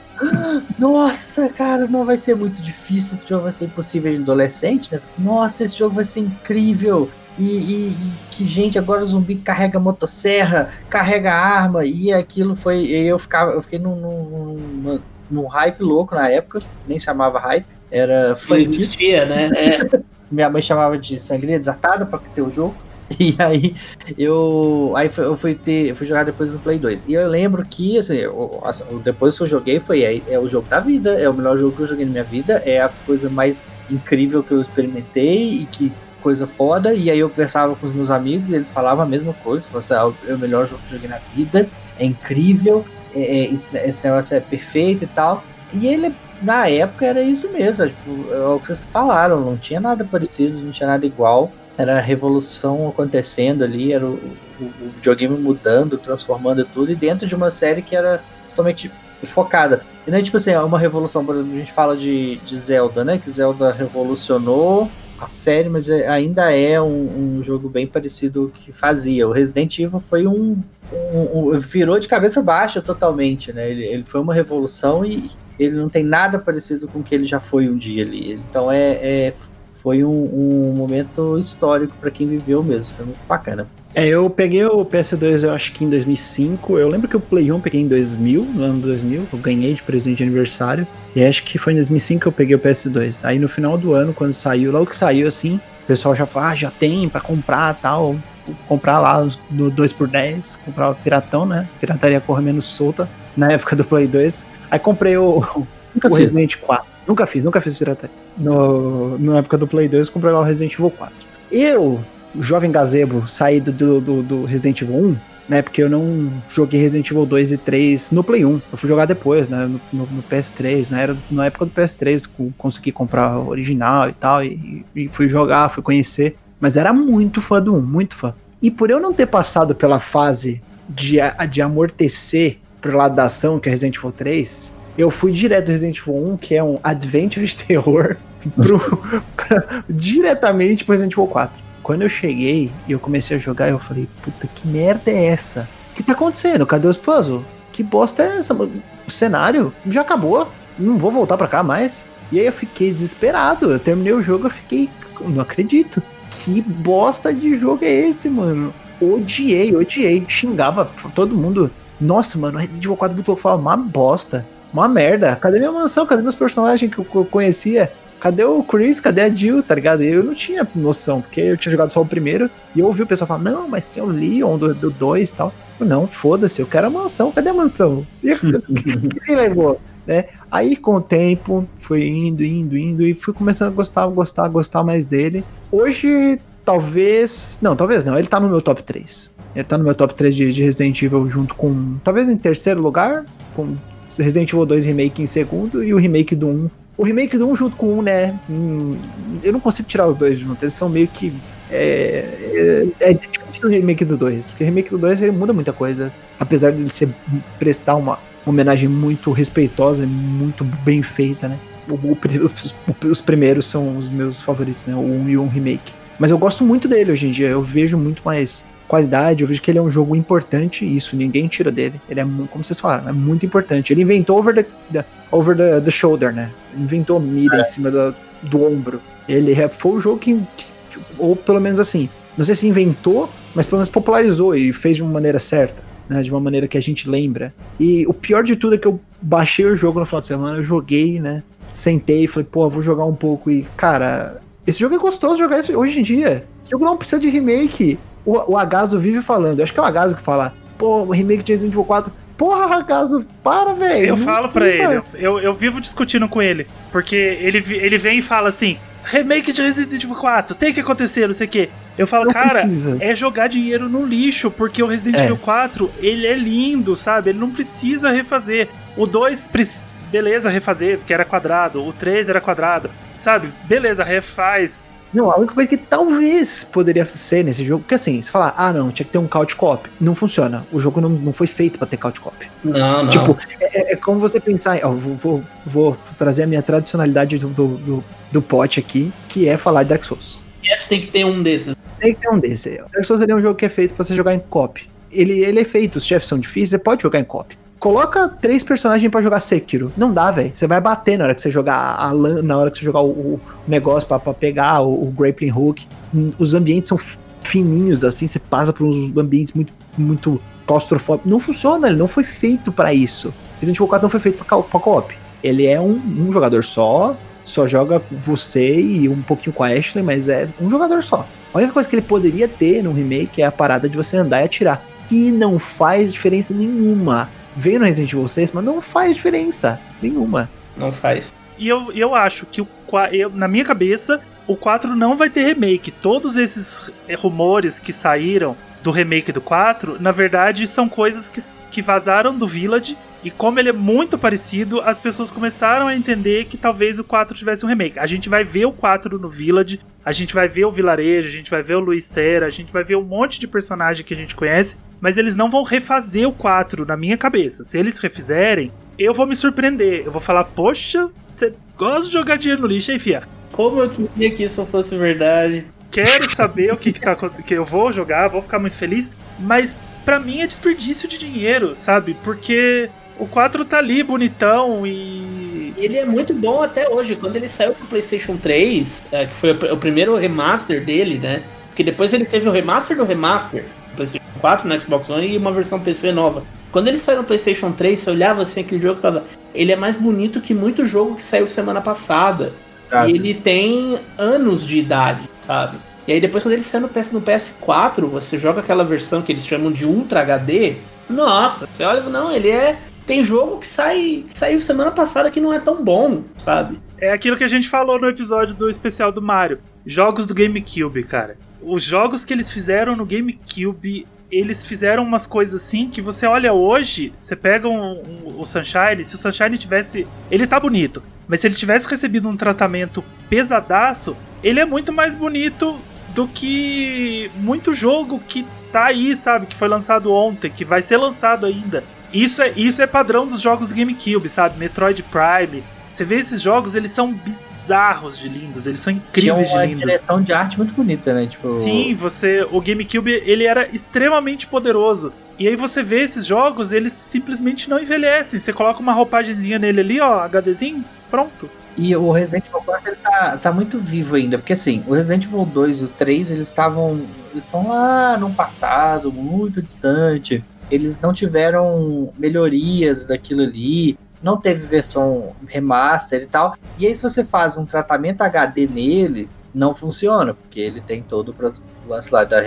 Nossa, cara, não vai ser muito difícil. Esse jogo vai ser impossível de adolescente, né? Nossa, esse jogo vai ser incrível. E, e, e, que, gente, agora o zumbi carrega motosserra, carrega arma, e aquilo foi. Eu ficava, eu fiquei num, num, num, hype louco na época, nem chamava hype, era
fã. existia, né? É.
Minha mãe chamava de sangria desatada para ter o jogo. E aí eu aí eu fui ter, eu fui jogar depois no Play 2. E eu lembro que assim, eu, depois que eu joguei foi é, é, o jogo da vida, é o melhor jogo que eu joguei na minha vida, é a coisa mais incrível que eu experimentei e que coisa foda. E aí eu conversava com os meus amigos e eles falavam a mesma coisa. Assim, ah, é o melhor jogo que eu joguei na vida, é incrível, é, é, esse, esse negócio é perfeito e tal. E ele, na época, era isso mesmo. Tipo, é o que vocês falaram, não tinha nada parecido, não tinha nada igual. Era a revolução acontecendo ali, era o, o, o videogame mudando, transformando tudo, e dentro de uma série que era totalmente focada. E não é tipo assim, é uma revolução, por exemplo, a gente fala de, de Zelda, né? Que Zelda revolucionou a série, mas é, ainda é um, um, jogo bem parecido que fazia. O Resident Evil foi um, um, um virou de cabeça baixa totalmente, né? Ele, ele, foi uma revolução e ele não tem nada parecido com o que ele já foi um dia ali. Então é, é foi um, momento histórico para quem viveu mesmo. Foi muito bacana.
É, eu peguei o PS2, eu acho que em 2005. Eu lembro que o Play 1 eu peguei em 2000, no ano 2000. Eu ganhei de presente de aniversário. E acho que foi em 2005 que eu peguei o PS2. Aí no final do ano, quando saiu, logo que saiu assim, o pessoal já falou: ah, já tem para comprar tal. comprar lá no 2x10, comprar o Piratão, né? Pirataria corre menos solta na época do Play 2. Aí comprei o, Nunca o fiz. Resident 4. Nunca fiz, nunca fiz pirataria. No, na época do Play 2, comprei lá o Resident Evil 4. Eu jovem gazebo saído do, do, do, Resident Evil 1, né? Porque eu não joguei Resident Evil 2 e 3 no Play 1. Eu fui jogar depois, né? No, no, no PS3, né? Era na época do PS3, consegui comprar o original e tal. E, e, fui jogar, fui conhecer. Mas era muito fã do 1, muito fã. E por eu não ter passado pela fase de, de amortecer pro lado da ação, que é Resident Evil 3, eu fui direto do Resident Evil 1, que é um adventure de terror, pro, pra, diretamente pro Resident Evil 4 quando eu cheguei e eu comecei a jogar, eu falei, puta, que merda é essa? O que tá acontecendo? Cadê os puzzles? Que bosta é essa? O cenário já acabou. Não vou voltar pra cá mais. E aí eu fiquei desesperado. Eu terminei o jogo, eu fiquei. Não acredito. Que bosta de jogo é esse, mano? Odiei, odiei. Xingava todo mundo. Nossa, mano, Resident Evil 4 botou falava uma bosta. Uma merda. Cadê minha mansão? Cadê meus personagens que eu conhecia? Cadê o Chris, cadê a Jill, tá ligado? Eu não tinha noção, porque eu tinha jogado só o primeiro, e eu ouvi o pessoal falar, não, mas tem o Leon do 2 e tal. Eu, não, foda-se, eu quero a mansão, cadê a mansão? E quem levou? Né? Aí com o tempo, fui indo, indo, indo, e fui começando a gostar, gostar, gostar mais dele. Hoje, talvez. Não, talvez não, ele tá no meu top 3. Ele tá no meu top 3 de, de Resident Evil junto com. Talvez em terceiro lugar, com Resident Evil 2 Remake em segundo e o remake do 1 o remake do 1 junto com o 1, né? Hum, eu não consigo tirar os dois juntos. Eles são meio que. É, é, é diferente do remake do 2. Porque o remake do 2 ele muda muita coisa. Apesar de ele ser, prestar uma homenagem muito respeitosa e muito bem feita, né? O, o, os, os, primeiros são os meus favoritos, né? O 1 e o 1 remake. Mas eu gosto muito dele hoje em dia. Eu vejo muito mais qualidade, eu vejo que ele é um jogo importante isso ninguém tira dele. Ele é, como vocês falaram, é muito importante. Ele inventou over the, the over the, the, shoulder, né? Inventou mira é. em cima do, do ombro. Ele é, foi o jogo que, ou pelo menos assim, não sei se inventou, mas pelo menos popularizou e fez de uma maneira certa. Né, de uma maneira que a gente lembra. E o pior de tudo é que eu baixei o jogo no final de semana, eu joguei, né? Sentei e falei, pô, vou jogar um pouco. E, cara, esse jogo é gostoso jogar isso hoje em dia. Esse jogo não precisa de remake o, o Agaso vive falando. Eu acho que é o Agaso que fala, pô, o remake de Resident Evil 4. Porra, Agaso, para, velho.
Eu falo pra ele, eu, eu vivo discutindo com ele. Porque ele, ele vem e fala assim: remake de Resident Evil 4, tem que acontecer, não sei o quê. Eu falo, não cara, precisa. é jogar dinheiro no lixo, porque o Resident é. Evil 4, ele é lindo, sabe? Ele não precisa refazer. O 2, beleza, refazer, porque era quadrado. O 3 era quadrado, sabe? Beleza, refaz.
Não, a única coisa que talvez poderia ser nesse jogo, porque assim, se falar, ah não, tinha que ter um couch cop, não funciona. O jogo não, não foi feito para ter couch cop.
Não, não.
Tipo, é, é como você pensar, ó, vou, vou, vou, trazer a minha tradicionalidade do, do, do, do pote aqui, que é falar de Dark Souls.
7 tem que ter um desses.
Tem que ter um desse. Dark Souls é um jogo que é feito pra você jogar em cop. Ele, ele é feito, os chefes são difíceis, você pode jogar em cop. Coloca três personagens pra jogar Sekiro. Não dá, velho. Você vai bater na hora que você jogar a lan, na hora que você jogar o, o negócio pra pegar o, o grappling hook. Hum, Os ambientes são fininhos, assim, você passa por uns ambientes muito, muito claustrofóbicos. Não funciona, ele não foi feito pra isso. Resident Evil 4 não foi feito pra co-op. Ele é um, um jogador só, só joga você e um pouquinho com a Ashley, mas é um jogador só. A única coisa que ele poderia ter no remake é a parada de você andar e atirar. Que não faz diferença nenhuma. Veio no Resident Evil 6, mas não faz diferença nenhuma.
Não faz.
E eu, eu acho que o, eu, na minha cabeça, o 4 não vai ter remake. Todos esses rumores que saíram do remake do 4, na verdade, são coisas que, que vazaram do Village. E como ele é muito parecido, as pessoas começaram a entender que talvez o 4 tivesse um remake. A gente vai ver o 4 no Village, a gente vai ver o Vilarejo, a gente vai ver o Luiz Serra, a gente vai ver um monte de personagem que a gente conhece, mas eles não vão refazer o 4 na minha cabeça. Se eles refizerem, eu vou me surpreender. Eu vou falar, poxa, você gosta de jogar dinheiro no lixo, hein, fia?
Como eu queria que isso fosse verdade.
Quero saber o que, que tá acon- que eu vou jogar, vou ficar muito feliz, mas pra mim é desperdício de dinheiro, sabe? Porque o 4 tá ali bonitão e
Ele é muito bom até hoje. Quando ele saiu pro PlayStation 3, é, que foi o pr- o primeiro remaster dele, né? Porque depois ele teve o remaster do remaster, no PlayStation 4, no Xbox One e uma versão PC nova. Quando ele saiu no PlayStation 3, você olhava assim aquele jogo e falava: ele é mais bonito que muito jogo que saiu semana passada.
Exato.
E ele tem anos de idade, sabe? E aí depois quando ele saiu no, PS, no PS4, você joga aquela versão que eles chamam de Ultra HD. Nossa, você olha e fala, não, ele é. Tem jogo que sai saiu semana passada que não é tão bom, sabe?
é aquilo que a gente falou no episódio do especial do Mario. Jogos do GameCube, cara. Os jogos que eles fizeram no GameCube, eles fizeram umas coisas assim que você olha hoje, você pega um- um- o Sunshine, se o Sunshine tivesse. Ele tá bonito, mas se ele tivesse recebido um tratamento pesadaço, ele é muito mais bonito do que muito jogo que tá aí, sabe? Que foi lançado ontem, que vai ser lançado ainda. Isso é, isso é padrão dos jogos do GameCube, sabe? Metroid Prime. Você vê esses jogos, eles são bizarros de lindos, eles são
Tinha
incríveis de
uma
lindos.
direção de arte muito bonita, né? Tipo,
Sim, você, o GameCube ele era extremamente poderoso. E aí você vê esses jogos, eles simplesmente não envelhecem. Você coloca uma roupagemzinha nele ali, ó, HDzinho, pronto.
E o Resident Evil 4 ele tá, tá muito vivo ainda, porque assim, o Resident Evil 2 e o 3, eles estavam. Eles estão lá num passado muito distante. Eles não tiveram melhorias daquilo ali. Não teve versão remaster e tal. E aí, se você faz um tratamento HD nele, não funciona, porque ele tem todo o lance lá da,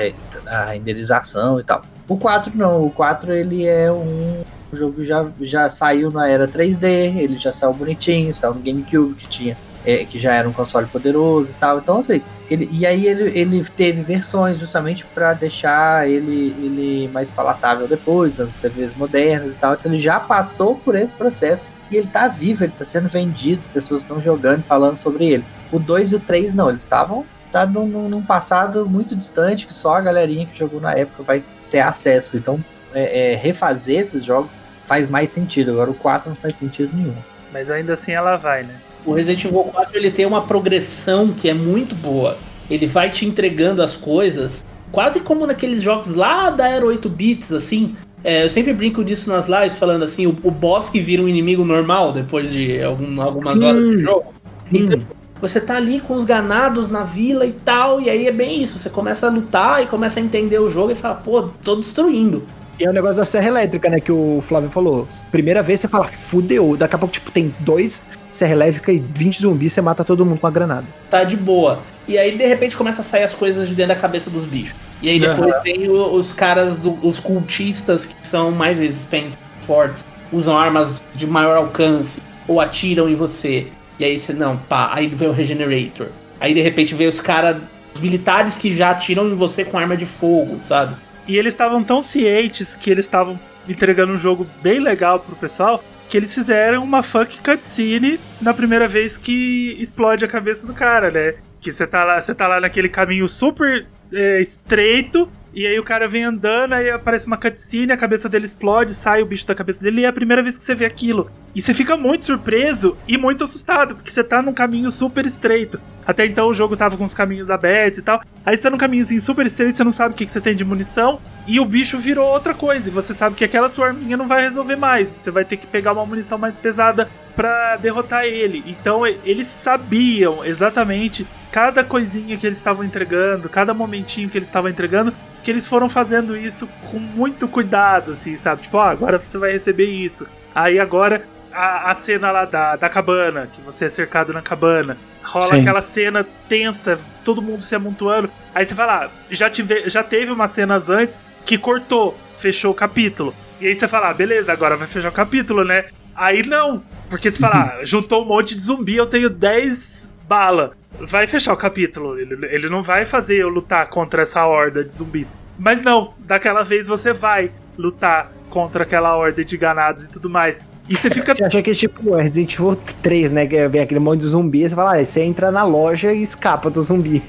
da renderização e tal. O 4 não, o 4 ele é um o jogo já, já saiu na era 3D, ele já saiu bonitinho, saiu no GameCube, que tinha é, que já era um console poderoso e tal. Então, assim, ele, e aí ele, ele teve versões justamente para deixar ele, ele mais palatável depois, nas TVs modernas e tal. Então ele já passou por esse processo e ele tá vivo, ele tá sendo vendido, pessoas estão jogando, falando sobre ele. O 2 e o 3 não, eles estavam tá num, num- passado muito distante que só a galerinha que jogou na época vai ter acesso. Então, é, é, refazer esses jogos faz mais sentido. Agora o 4 não faz sentido nenhum.
Mas ainda assim ela vai, né?
O Resident Evil 4 ele tem uma progressão que é muito boa. Ele vai te entregando as coisas, quase como naqueles jogos lá da Era 8 bits, assim. É, eu sempre brinco disso nas lives, falando assim, o, o boss que vira um inimigo normal depois de algum- algumas
Sim.
horas de jogo.
Sim.
Então, você tá ali com os ganados na vila e tal, e aí é bem isso. Você começa a lutar e começa a entender o jogo e fala, pô, tô destruindo.
E é o negócio da serra elétrica, né? Que o Flávio falou. Primeira vez você fala, fudeu. Daqui a pouco, tipo, tem dois serra elétrica e 20 zumbis, você mata todo mundo com a granada.
tá de boa. E aí, de repente, começa a sair as coisas de dentro da cabeça dos bichos. E aí depois vem o- os caras, do- os cultistas que são mais resistentes, fortes, usam armas de maior alcance, ou atiram em você. E aí você, não, pá, aí vem o Regenerator. Aí de repente vem os caras, os militares que já atiram em você com arma de fogo, sabe?
E eles estavam tão cientes que eles estavam entregando um jogo bem legal pro pessoal que eles fizeram uma funk cutscene na primeira vez que explode a cabeça do cara, né? Que você tá lá, você tá lá naquele caminho super é, estreito e aí o cara vem andando, aí aparece uma cutscene, a cabeça dele explode, sai o bicho da cabeça dele e é a primeira vez que você vê aquilo. E você fica muito surpreso e muito assustado, porque você tá num caminho super estreito. Até então o jogo tava com os caminhos abertos e tal. Aí você tá num caminhozinho super estreito, você não sabe o que, que você tem de munição. E o bicho virou outra coisa. E você sabe que aquela sua arminha não vai resolver mais. Você vai ter que pegar uma munição mais pesada para derrotar ele. Então eles sabiam exatamente cada coisinha que eles estavam entregando, cada momentinho que eles estavam entregando, que eles foram fazendo isso com muito cuidado, assim, sabe? Tipo, ó, agora você vai receber isso. Aí agora a, a cena lá da, da cabana, que você é cercado na cabana. Rola
Sim.
aquela cena tensa, todo mundo se amontoando. Aí você fala, ah, já, tive, já teve umas cenas antes que cortou, fechou o capítulo. E aí você fala, ah, beleza, agora vai fechar o capítulo, né? Aí não, porque você fala, ah, juntou um monte de zumbi, eu tenho 10 bala. Vai fechar o capítulo. Ele, ele não vai fazer eu lutar contra essa horda de zumbis. Mas não, daquela vez você vai lutar contra aquela horda de ganados e tudo mais. E você fica.
Você acha que é tipo Resident Evil 3, né? Que vem aquele monte de zumbi, você fala, ah, você entra na loja e escapa do zumbi.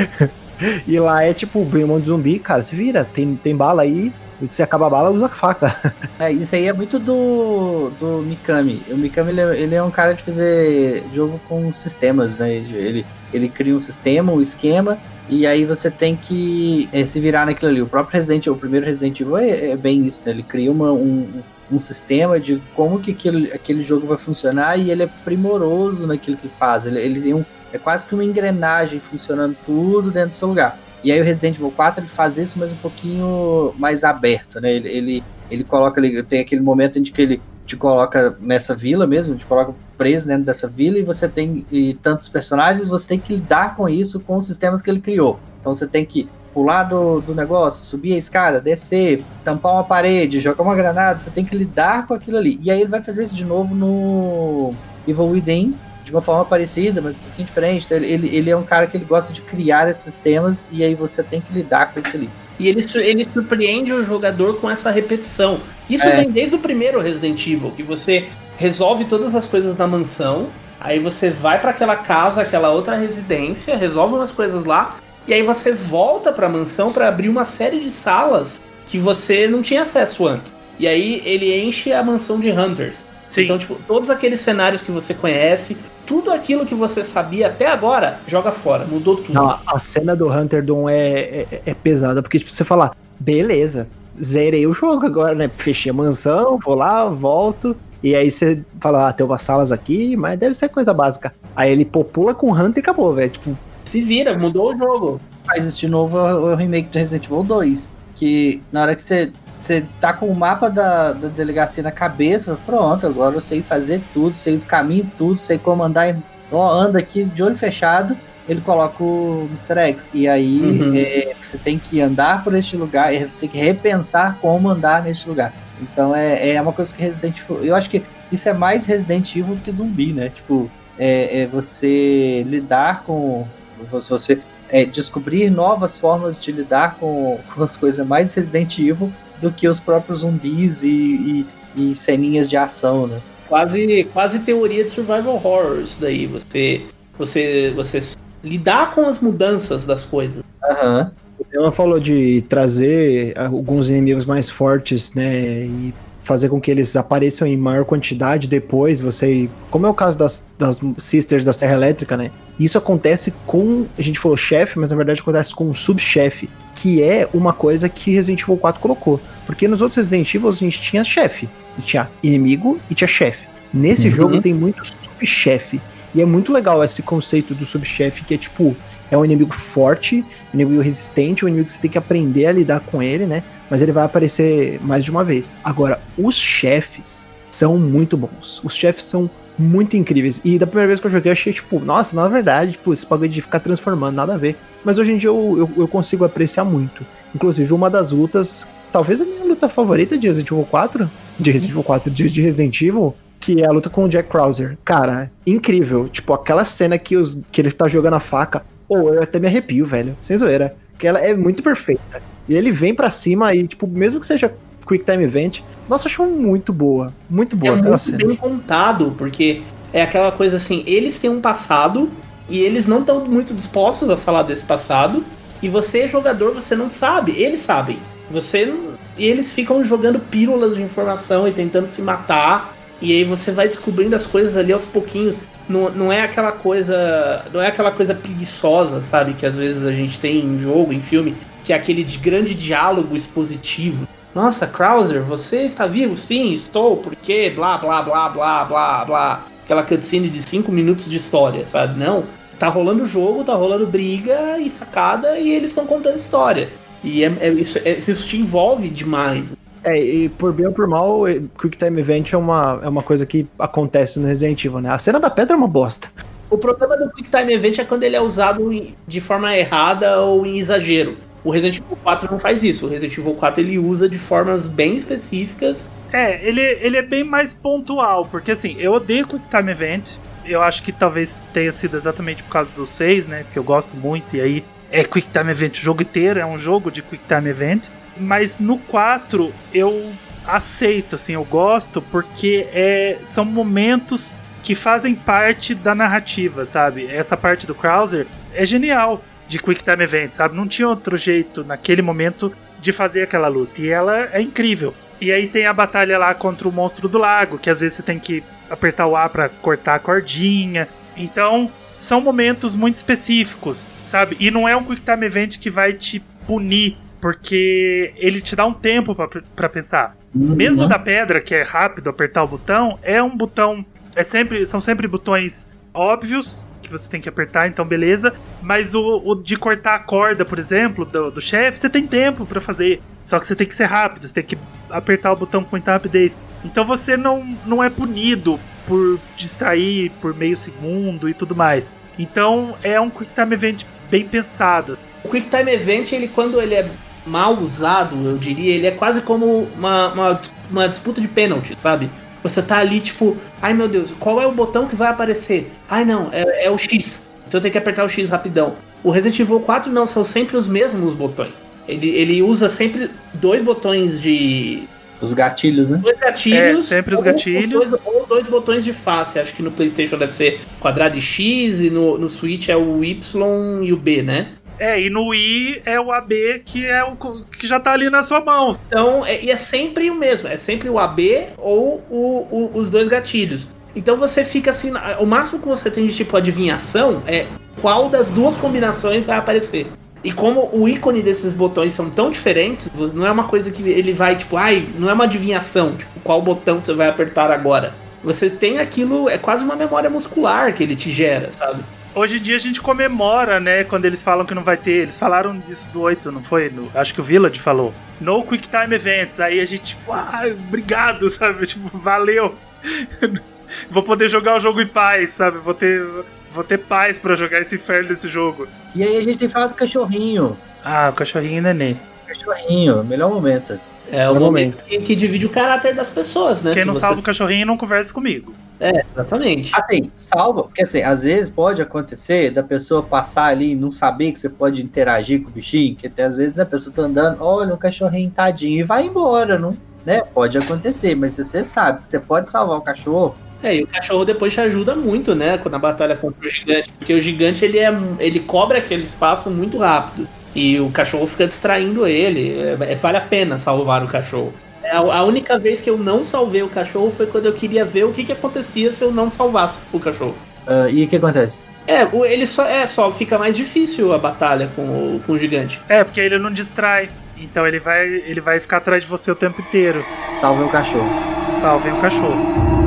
e lá é tipo, vem um monte de zumbi, cara, se vira, tem, tem bala aí, se acaba a bala, usa a faca.
É, isso aí é muito do, do Mikami. O Mikami ele é, ele é um cara de fazer jogo com sistemas, né? Ele, ele cria um sistema, um esquema, e aí você tem que é, se virar naquilo ali. O próprio Resident Evil, o primeiro Resident Evil é, é bem isso, né? Ele cria uma, um, um sistema de como que aquele, aquele jogo vai funcionar e ele é primoroso naquilo que ele faz. Ele, ele tem um, é quase que uma engrenagem funcionando tudo dentro do seu lugar. E aí o Resident Evil 4 ele faz isso, mas um pouquinho mais aberto, né? Ele, ele, ele coloca ali, tem aquele momento em que ele te coloca nessa vila mesmo, te coloca preso dentro dessa vila e você tem e tantos personagens, você tem que lidar com isso com os sistemas que ele criou. Então você tem que pular do, do negócio, subir a escada, descer, tampar uma parede, jogar uma granada, você tem que lidar com aquilo ali. E aí ele vai fazer isso de novo no Evil Within, de uma forma parecida, mas um pouquinho diferente. Então, ele, ele, é um cara que ele gosta de criar esses sistemas e aí você tem que lidar com isso ali.
E ele, ele surpreende o jogador com essa repetição. Isso
É.
vem desde o primeiro Resident Evil, que você resolve todas as coisas na mansão, aí você vai pra aquela casa, aquela outra residência, resolve umas coisas lá, e aí você volta pra mansão pra abrir uma série de salas que você não tinha acesso antes. E aí ele enche a mansão de Hunters.
Sim.
Então, tipo, todos aqueles cenários que você conhece, tudo aquilo que você sabia até agora, joga fora, mudou tudo.
Não, a cena do Hunter Dawn é, é, é pesada, porque tipo, você falar, beleza, zerei o jogo agora, né? Fechei a mansão, vou lá, volto. E aí você fala, ah, tem umas salas aqui, mas deve ser coisa básica. Aí ele popula com o Hunter e acabou, velho. Tipo,
Se vira, mudou o jogo.
Faz isso de novo é o remake do Resident Evil 2, que na hora que você, você tá com o mapa da, da delegacia na cabeça, pronto, agora eu sei fazer tudo, sei os caminhos, tudo, sei comandar, ó, anda aqui de olho fechado, ele coloca o Mr. X. E aí
Uhum.
é, você tem que andar por este lugar, e você tem que repensar como andar neste lugar. Então é, é uma coisa que Resident Evil. Eu acho que isso é mais Resident Evil do que zumbi, né? Tipo, é, é você lidar com. Você é, descobrir novas formas de lidar com, com as coisas mais Resident Evil do que os próprios zumbis e, e, e ceninhas de ação, né?
Quase, quase teoria de survival horror isso daí. Você, você, você lidar com as mudanças das coisas.
Aham.
ela falou de trazer alguns inimigos mais fortes, né? E fazer com que eles apareçam em maior quantidade depois. Você. Como é o caso das, das Sisters da Serra Elétrica, né? Isso acontece com. A gente falou chefe, mas na verdade acontece com um subchefe. Que é uma coisa que Resident Evil 4 colocou. Porque nos outros Resident Evil a gente tinha chefe. Tinha inimigo e tinha chefe. Nesse
Uhum.
jogo tem muito subchefe. E é muito legal esse conceito do subchefe, que é tipo, é um inimigo forte, um inimigo resistente, um inimigo que você tem que aprender a lidar com ele, né? Mas ele vai aparecer mais de uma vez. Agora, os chefes são muito bons. Os chefes são muito incríveis. E da primeira vez que eu joguei, eu achei, tipo, nossa, na verdade, tipo, esse bagulho de ficar transformando, nada a ver. Mas hoje em dia eu, eu, eu consigo apreciar muito. Inclusive, uma das lutas, talvez a minha luta favorita de Resident Evil 4, de Resident Evil 4, de, de Resident Evil, que é a luta com o Jack Krauser. Cara, incrível. Tipo, aquela cena que, os, que ele tá jogando a faca, ou eu até me arrepio, velho. Sem zoeira. Porque ela é muito perfeita. E ele vem pra cima e, tipo, mesmo que seja Quick Time Event, nossa, eu acho muito boa. Muito boa
é
aquela
muito
cena.
bem contado, porque é aquela coisa assim, eles têm um passado e eles não estão muito dispostos a falar desse passado. E você, jogador, você não sabe, eles sabem. Você não- e eles ficam jogando pílulas de informação e tentando se matar. E aí você vai descobrindo as coisas ali aos pouquinhos. Não, não é aquela coisa. Não é aquela coisa preguiçosa, sabe? Que às vezes a gente tem em jogo, em filme, que é aquele de grande diálogo expositivo. Nossa, Krauser, você está vivo? Sim, estou, porque blá blá blá blá blá blá. Aquela cutscene de 5 minutos de história, sabe? Não. Tá rolando jogo, tá rolando briga e facada e eles estão contando história. E é, é, isso, é, isso te envolve demais.
É, e por bem ou por mal, Quick Time Event é uma, é uma coisa que acontece no Resident Evil, né? A cena da pedra é uma bosta.
O problema do Quick Time Event é quando ele é usado de forma errada ou em exagero. O Resident Evil 4 não faz isso. O Resident Evil 4 ele usa de formas bem específicas.
É, ele, ele é bem mais pontual, porque assim, eu odeio Quick Time Event. Eu acho que talvez tenha sido exatamente por causa do 6, né? Que eu gosto muito, e aí é Quick Time Event o jogo inteiro, é um jogo de Quick Time Event. Mas no 4 eu aceito, assim, eu gosto, porque é, são momentos que fazem parte da narrativa, sabe? Essa parte do Krauser é genial de Quick Time Event, sabe? Não tinha outro jeito naquele momento de fazer aquela luta. E ela é incrível. E aí tem a batalha lá contra o monstro do lago, que às vezes você tem que apertar o A para cortar a cordinha. Então, são momentos muito específicos, sabe? E não é um Quick Time Event que vai te punir, porque ele te dá um tempo para pensar. Uhum. Mesmo da pedra, que é rápido apertar o botão, é um botão. É sempre, são sempre botões óbvios, que você tem que apertar, então beleza. Mas o, o de cortar a corda, por exemplo, do, do chefe, você tem tempo para fazer. Só que você tem que ser rápido, você tem que apertar o botão com muita rapidez. Então você não, não é punido por distrair por meio segundo e tudo mais. Então é um Quick Time Event bem pensado.
O Quick Time Event, ele quando ele é mal usado, eu diria, ele é quase como uma, uma, uma disputa de pênalti, sabe? Você tá ali, tipo, ai meu Deus, qual é o botão que vai aparecer? Ai não, é, é o X. Então tem que apertar o X rapidão. O Resident Evil 4 não, são sempre os mesmos botões. Ele, ele usa sempre dois botões de.
Os gatilhos, né?
Dois gatilhos.
É, sempre os gatilhos.
Dois, ou dois botões de face. Acho que no PlayStation deve ser quadrado e X, e no, no Switch é o Y e o B, né?
É, e no I é o AB que é o que já tá ali na sua mão.
Então, é, e é sempre o mesmo, é sempre o AB ou o, o, os dois gatilhos. Então você fica assim, o máximo que você tem de tipo adivinhação é qual das duas combinações vai aparecer. E como o ícone desses botões são tão diferentes, não é uma coisa que ele vai, tipo, ai, não é uma adivinhação, tipo, qual botão você vai apertar agora. Você tem aquilo, é quase uma memória muscular que ele te gera, sabe?
Hoje em dia a gente comemora, né, quando eles falam que não vai ter. Eles falaram disso do 8, não foi? No, acho que o Village falou. No Quick Time Events. Aí a gente, tipo, ah, obrigado, sabe? Tipo, valeu. Vou poder jogar o jogo em paz, sabe? Vou ter, vou ter paz para jogar esse inferno desse jogo.
E aí a gente tem falado do cachorrinho.
Ah, o cachorrinho neném.
Cachorrinho, melhor momento.
É o momento que, que, divide o caráter das pessoas, né?
Quem não você... salva o cachorrinho não conversa comigo.
É, exatamente.
Assim, salva, porque assim, às vezes pode acontecer da pessoa passar ali e não saber que você pode interagir com o bichinho, que até às vezes né, a pessoa tá andando, olha um cachorrinho tadinho e vai embora, não? Né? Pode acontecer, mas se você sabe que você pode salvar o cachorro,
é, e o cachorro depois te ajuda muito, né, na batalha contra o gigante, porque o gigante ele é ele cobra aquele espaço muito rápido. E o cachorro fica distraindo ele. É, é, vale a pena salvar o cachorro. É, a, a, única vez que eu não salvei o cachorro foi quando eu queria ver o que, que acontecia se eu não salvasse o cachorro.
Uh, e o que acontece?
É, ele só, é, só fica mais difícil a batalha com o, com o gigante.
É, porque ele não distrai. Então ele vai, ele vai ficar atrás de você o tempo inteiro.
Salve o cachorro.
Salve o cachorro.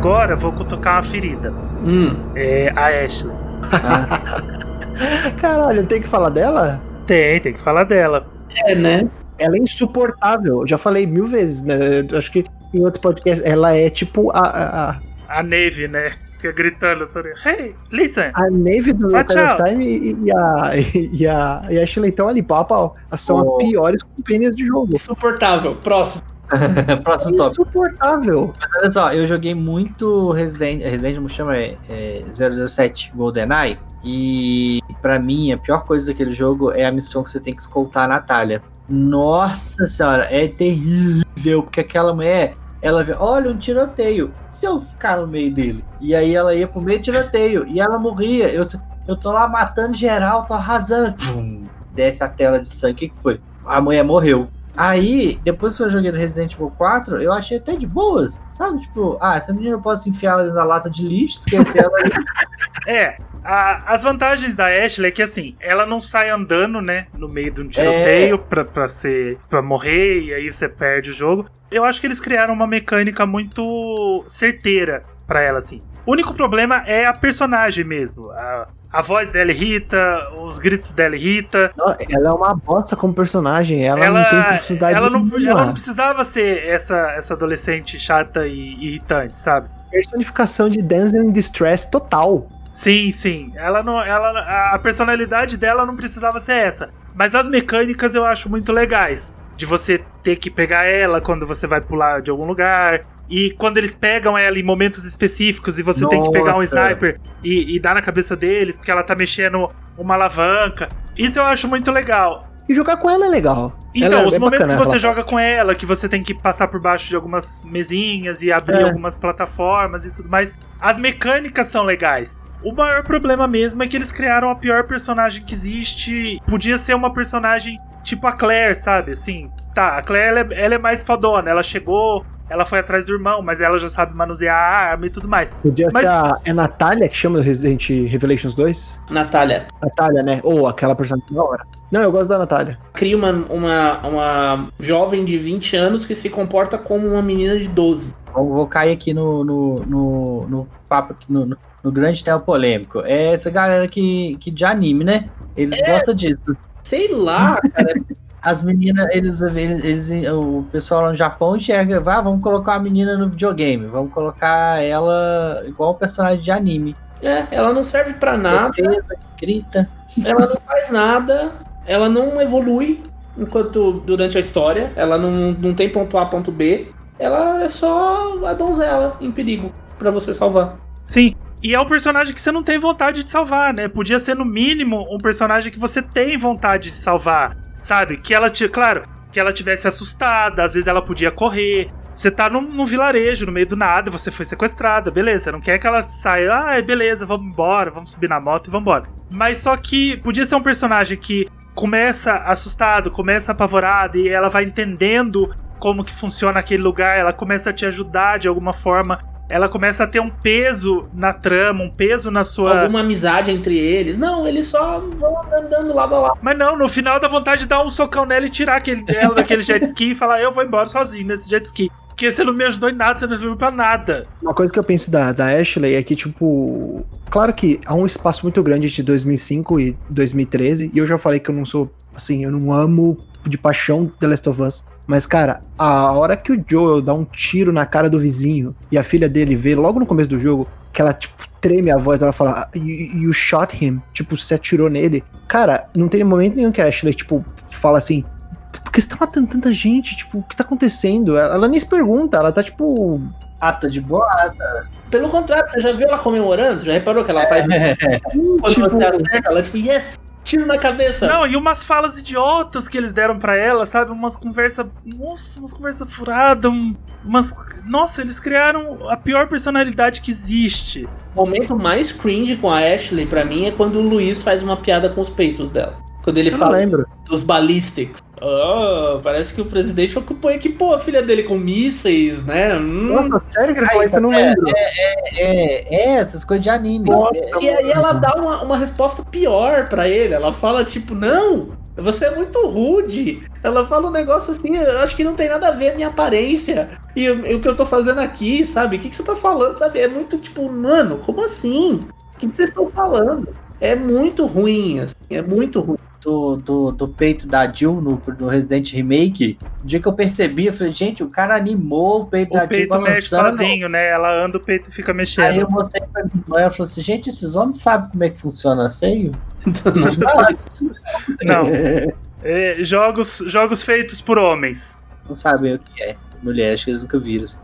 Agora vou cutucar uma ferida.
Hum.
É a Ashley.
Ah. Caralho, tem que falar dela?
Tem, tem que falar dela.
É, né?
Ela é insuportável. Eu já falei mil vezes, né? Eu acho que em outros podcasts ela é tipo a. A,
a Neve, né? Fica gritando sobre. Hey, listen!
A Neve do Watch of Time e, e, a, e, a, e a Ashley estão ali, pau a pau. São oh. as piores companhias de jogo.
Insuportável. Próximo.
Próximo tópico.
Insuportável.
Mas olha só, eu joguei muito Resident, Resident Evil chama é, é 007 GoldenEye. E pra mim, a pior coisa daquele jogo é a missão que você tem que escoltar a Natália. Nossa senhora, é terrível, porque aquela mulher, ela vê, olha um tiroteio. Se eu ficar no meio dele? E aí ela ia pro meio do tiroteio e ela morria. Eu, eu tô lá matando geral, tô arrasando. Pum, desce a tela de sangue. O que, que foi? A mulher morreu. Aí, depois que eu joguei Resident Evil 4, eu achei até de boas, sabe? Tipo, ah, essa menina eu posso enfiar ela na lata de lixo, esquecer ela ali.
É, a- as vantagens da Ashley é que assim, ela não sai andando, né, no meio de um tiroteio pra, pra ser. para morrer, e aí você perde o jogo. Eu acho que eles criaram uma mecânica muito certeira pra ela, assim. O único problema é a personagem mesmo. A, a voz dela irrita, os gritos dela irrita.
Ela é uma bosta como personagem. Ela,
Ela,
não tem profundidade
ela, não,
nenhuma.
ela não precisava ser essa, essa adolescente chata e irritante, sabe?
Personificação de Dancer in Distress total.
Sim, sim. Ela não, ela, a personalidade dela não precisava ser essa. Mas as mecânicas eu acho muito legais. De você ter que pegar ela quando você vai pular de algum lugar. E quando eles pegam ela em momentos específicos e você tem que pegar um
Nossa.
sniper e, e dar na cabeça deles, porque ela tá mexendo uma alavanca. Isso eu acho muito legal.
E jogar com ela é legal.
Então,
é-
os
é
momentos
bacana,
que você
ela-
joga com ela, que você tem que passar por baixo de algumas mesinhas e abrir
É.
algumas plataformas e tudo mais, as mecânicas são legais. O maior problema mesmo é que eles criaram a pior personagem que existe. Podia ser uma personagem tipo a Claire, sabe? Assim, tá, a Claire ela é, ela é mais fodona, ela chegou, ela foi atrás do irmão, mas ela já sabe manusear a arma e tudo mais.
Podia
Mas-
ser a. É Natália que chama do Resident Revelations 2?
Natália,
Natália, né? Ou aquela personagem da hora. Não, eu gosto da Natália.
cria uma, uma, uma jovem de 20 anos que se comporta como uma menina de 12.
Vou, vou cair aqui no, no, no, no papo, aqui no, no, no grande tema polêmico. É essa galera que, que de anime, né? Eles gostam disso.
Sei lá, cara.
As meninas, eles, eles, eles- o pessoal lá no Japão enxerga, vá, vamos colocar a menina no videogame, vamos colocar ela igual personagem de anime.
É, ela não serve pra nada,
Defesa, grita.
ela não faz nada, ela não evolui enquanto durante a história, ela não, não tem ponto A, ponto B. Ela é só a donzela em perigo pra você salvar.
Sim. E é um personagem que você não tem vontade de salvar, né? Podia ser, no mínimo, um personagem que você tem vontade de salvar. Sabe? Que ela, claro, que ela tivesse assustada, às vezes ela podia correr. Você tá num, num vilarejo, no meio do nada, você foi sequestrada, beleza. Não quer que ela saia, ah, beleza, vamos embora, vamos subir na moto e vamos embora. Mas só que podia ser um personagem que começa assustado, começa apavorado e ela vai entendendo como que funciona aquele lugar, ela começa a te ajudar de alguma forma ela começa a ter um peso na trama, um peso na sua.
Alguma amizade entre eles. Não, eles só vão andando lado a lado.
Mas não, no final dá vontade de dar um socão nela e tirar aquele dela daquele jet ski e falar: eu vou embora sozinho nesse jet ski. Porque você não me ajudou em nada, você não serviu pra nada.
Uma coisa que eu penso da, da Ashley é que, tipo. Claro que há um espaço muito grande entre 2005 e 2013, e eu já falei que eu não sou. Assim, eu não amo de paixão The Last of Us. Mas, cara, a hora que o Joel dá um tiro na cara do vizinho e a filha dele vê logo no começo do jogo que ela, tipo, treme a voz, ela fala, "Ah, you, you shot him, tipo, você atirou nele. Cara, não tem momento nenhum que a Ashley, tipo, fala assim, por que você tá matando tanta gente? Tipo, o que tá acontecendo? Ela, ela nem se pergunta, ela tá, tipo,
Ah, tô de boaça.
Pelo contrário, você já viu ela comemorando? Já reparou que ela faz quando
tipo,
você acerta? Ela tipo, yes, tiro na cabeça.
Não, e umas falas idiotas que eles deram pra ela, sabe? Umas conversas. Nossa, umas conversas furadas. um- umas. Nossa, eles criaram a pior personalidade que existe.
O momento mais cringe com a Ashley, pra mim, é quando o Luiz faz uma piada com os peitos dela. Quando ele
eu
fala
lembro.
dos ballistics. Oh, parece que o presidente ocupou equipou a filha dele com mísseis, né? Hum.
Nossa, sério que ele falou
Aí,
isso? Eu não
é,
lembro.
É, é, essas coisas de anime.
Nossa,
É,
E aí ela dá uma, uma resposta pior pra ele. Ela fala, tipo, não, você é muito rude. Ela fala um negócio assim, eu acho que não tem nada a ver a minha aparência. E o, e o que eu tô fazendo aqui, sabe? O que, que você tá falando, sabe? É muito tipo, mano, como assim? O que, que vocês estão falando? É muito ruim, assim, é muito ruim.
Do, do, do peito da Jill no, no Resident Remake, o dia que eu percebi, eu falei, gente, o cara animou o peito da
O
Jill
peito mexe sozinho, né? Ela anda, o peito fica
Aí
mexendo.
eu mostrei pra minha irmã, ela falou assim, gente, esses homens sabem como é que funciona seio?
Não.
Não. É, jogos, jogos feitos por homens.
Não sabem o que é. mulher, acho que eles nunca viram. Assim.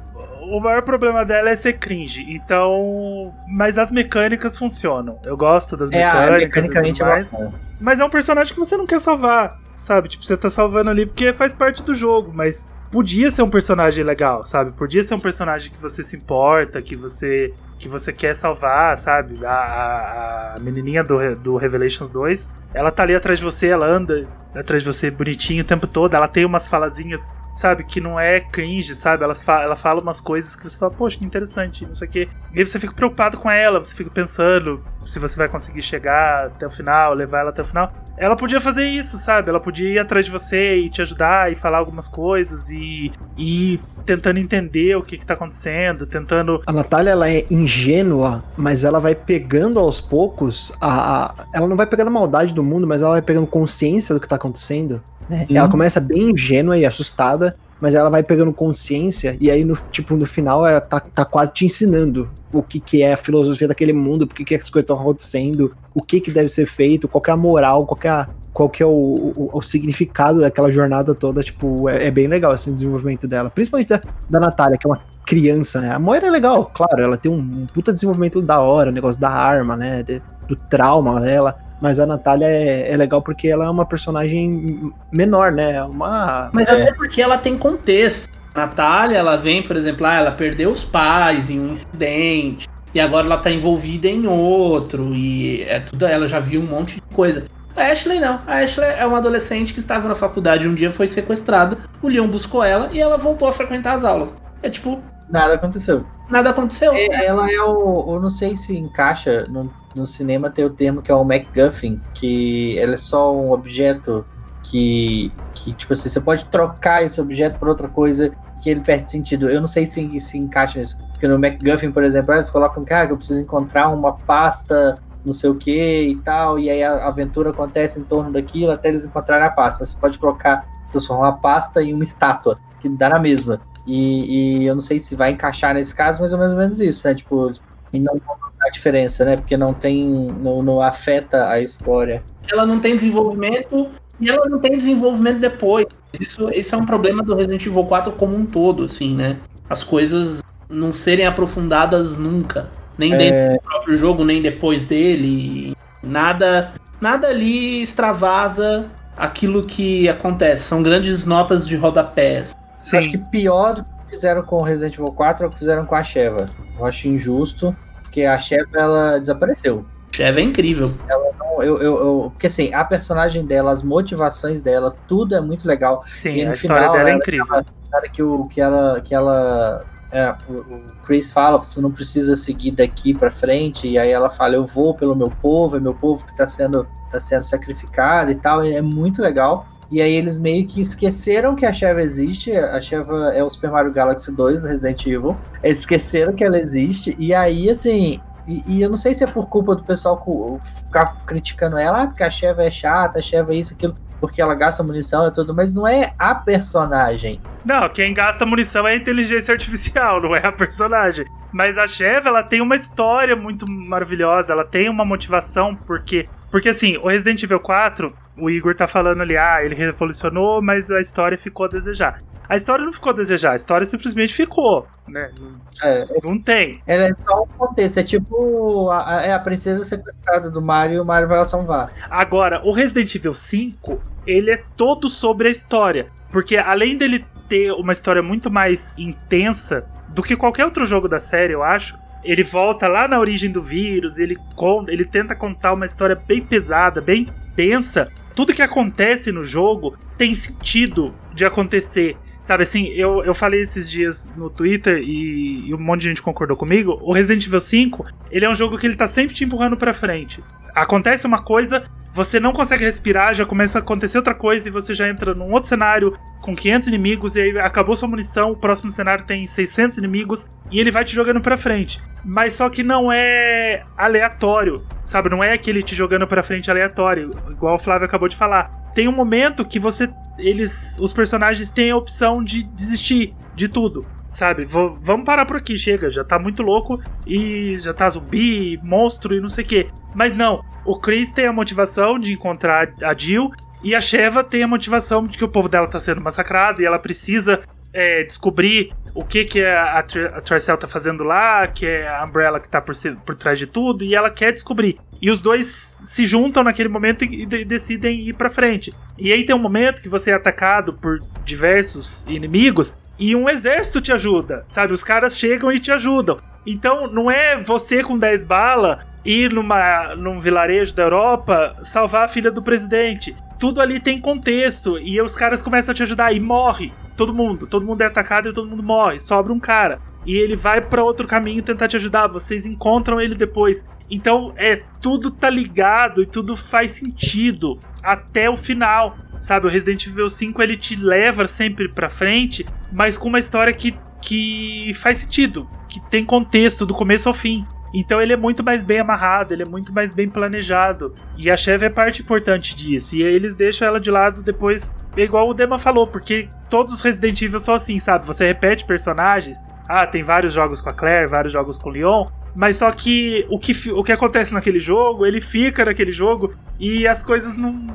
O maior problema dela é ser cringe, então. Mas as mecânicas funcionam. Eu gosto das
É,
mecânicas.
mecanicamente é
tudo mais.
bacana.
Mas é um personagem que você não quer salvar, sabe? Tipo, você tá salvando ali porque faz parte do jogo, mas podia ser um personagem legal, sabe? Podia ser um personagem que você se importa, que você que você quer salvar, sabe? A, a, a menininha do, do Revelations 2, ela tá ali atrás de você, ela anda atrás de você bonitinho o tempo todo, ela tem umas falazinhas, sabe? Que não é cringe, sabe? Elas fa ela fala umas coisas que você fala, poxa, que interessante, não sei o quê. E aí você fica preocupado com ela, você fica pensando se você vai conseguir chegar até o final, levar ela até o final. Ela podia fazer isso, sabe? Ela podia ir atrás de você e te ajudar e falar algumas coisas e e ir tentando entender o que, que tá acontecendo, tentando.
A Natália, ela é ingênua, mas ela vai pegando aos poucos a, a- Ela não vai pegando a maldade do mundo, mas ela vai pegando consciência do que tá acontecendo. né?
Uhum.
Ela começa bem ingênua e assustada, mas ela vai pegando consciência, e aí, no, tipo, no final, ela tá, tá quase te ensinando o que, que é a filosofia daquele mundo, por que, que as coisas estão acontecendo, o que, que deve ser feito, qual que é a moral, qual que é a- qual que é o, o- o significado daquela jornada toda, tipo, é, é bem legal assim, o desenvolvimento dela. Principalmente da, da Natália, que é uma criança, né? A Moira é legal, claro, ela tem um, um puta desenvolvimento da hora, o negócio da arma, né? de- do trauma dela. Mas a Natália é, é legal porque ela é uma personagem menor, né? Uma.
Mas até porque ela tem contexto. A Natália, ela vem, por exemplo, ah, ela perdeu os pais em um incidente. E agora ela tá envolvida em outro. E é tudo. Ela já viu um monte de coisa. A Ashley não. A Ashley é uma adolescente que estava na faculdade um dia, foi sequestrada. O Leon buscou ela e ela voltou a frequentar as aulas. É tipo,
Nada aconteceu.
nada aconteceu.
É, ela é o. Eu não sei se encaixa. No, no cinema tem o termo que é o MacGuffin, que ela é só um objeto que. que tipo assim, você pode trocar esse objeto por outra coisa que ele perde sentido. Eu não sei se, se encaixa nisso. Porque no MacGuffin, por exemplo, eles colocam que ah, eu preciso encontrar uma pasta, não sei o que e tal, e aí a aventura acontece em torno daquilo até eles encontrarem a pasta. Você pode colocar, transformar uma pasta em uma estátua, que dá na mesma. E, e eu não sei se vai encaixar nesse caso, mas é mais ou menos isso, né? Tipo, e não a diferença, né? Porque não tem. não, não afeta a história.
ela não tem desenvolvimento e ela não tem desenvolvimento depois. Isso, isso é um problema do Resident Evil 4 como um todo, assim, né? As coisas não serem aprofundadas nunca. Nem dentro do próprio jogo, nem depois dele. Nada, nada ali extravasa aquilo que acontece. São grandes notas de rodapés.
Sim.
Acho que pior do que fizeram com o Resident Evil 4 é o que fizeram com a Sheva. Eu acho injusto, porque a Sheva ela desapareceu.
Cheva é incrível.
Então, Eu, eu, eu- porque assim, a personagem dela, as motivações dela, tudo é muito legal.
Sim,
E no
a história
final,
dela é
ela-
incrível.
Cara, que, o, que ela. Que ela é, o, Chris fala, você não precisa seguir daqui pra frente, e aí ela fala, eu vou pelo meu povo, é meu povo que tá sendo, tá sendo sacrificado e tal, e é muito legal. E aí eles meio que esqueceram que a Sheva existe, a Sheva é o Super Mario Galaxy 2 do Resident Evil, eles esqueceram que ela existe, e aí assim, e, e eu não sei se é por culpa do pessoal ficar criticando ela, ah, porque a Sheva é chata, a Sheva é isso, aquilo, porque ela gasta munição e tudo, mas não é a personagem.
Não, quem gasta munição é a inteligência artificial, não é a personagem. Mas a Cheva, ela tem uma história muito maravilhosa, ela tem uma motivação, porque. Porque assim, o Resident Evil 4, o Igor tá falando ali, ah, ele revolucionou, mas a história ficou a desejar. A história não ficou a desejar, a história simplesmente ficou, né?
É,
Não tem.
ela é só um contexto, é tipo a, é a princesa sequestrada do Mario e o Mario vai lá salvar.
Agora, o Resident Evil 5, ele é todo sobre a história. Porque além dele ter uma história muito mais intensa do que qualquer outro jogo da série, eu acho, ele volta lá na origem do vírus, ele, ele tenta contar uma história bem pesada, bem densa. Tudo que acontece no jogo tem sentido de acontecer. Sabe assim, eu, eu falei esses dias no Twitter e, e um monte de gente concordou comigo. O Resident Evil 5, ele é um jogo que ele tá sempre te empurrando pra frente. Acontece uma coisa, você não consegue respirar, já começa a acontecer outra coisa e você já entra num outro cenário com 500 inimigos e aí acabou sua munição, o próximo cenário tem 600 inimigos e ele vai te jogando pra frente. Mas só que não é aleatório, sabe? Não é aquele te jogando pra frente aleatório, igual o Flávio acabou de falar. Tem um momento que você eles os personagens têm a opção de desistir de tudo. Sabe, Vou- vamos parar por aqui, chega, já tá muito louco e já tá zumbi, monstro e não sei o que. Mas não, o Chris tem a motivação de encontrar a Jill e a Sheva tem a motivação de que o povo dela tá sendo massacrado e ela precisa é, descobrir o que que a, a, a Tricell tá fazendo lá, que é a Umbrella que tá por, por trás de tudo, e ela quer descobrir. E os dois se juntam naquele momento e, de, decidem ir pra frente. E aí tem um momento que você é atacado por diversos inimigos e um exército te ajuda, sabe? Os caras chegam e te ajudam. Então não é você com 10 balas ir numa, num vilarejo da Europa salvar a filha do presidente. Tudo ali tem contexto e os caras começam a te ajudar e morre todo mundo. Todo mundo é atacado e todo mundo morre. Sobra um cara. E ele vai para outro caminho tentar te ajudar. Vocês encontram ele depois. Então, é, tudo tá ligado e tudo faz sentido até o final. Sabe, o Resident Evil 5 ele te leva sempre pra frente, mas com uma história que, que faz sentido, que tem contexto do começo ao fim. Então ele é muito mais bem amarrado, ele é muito mais bem planejado. E a Chevy é parte importante disso. E aí eles deixam ela de lado depois, igual o Dema falou, porque todos os Resident Evil são assim, sabe? Você repete personagens. Ah, tem vários jogos com a Claire, vários jogos com o Leon. Mas só que o que, o que acontece naquele jogo, ele fica naquele jogo e as coisas não.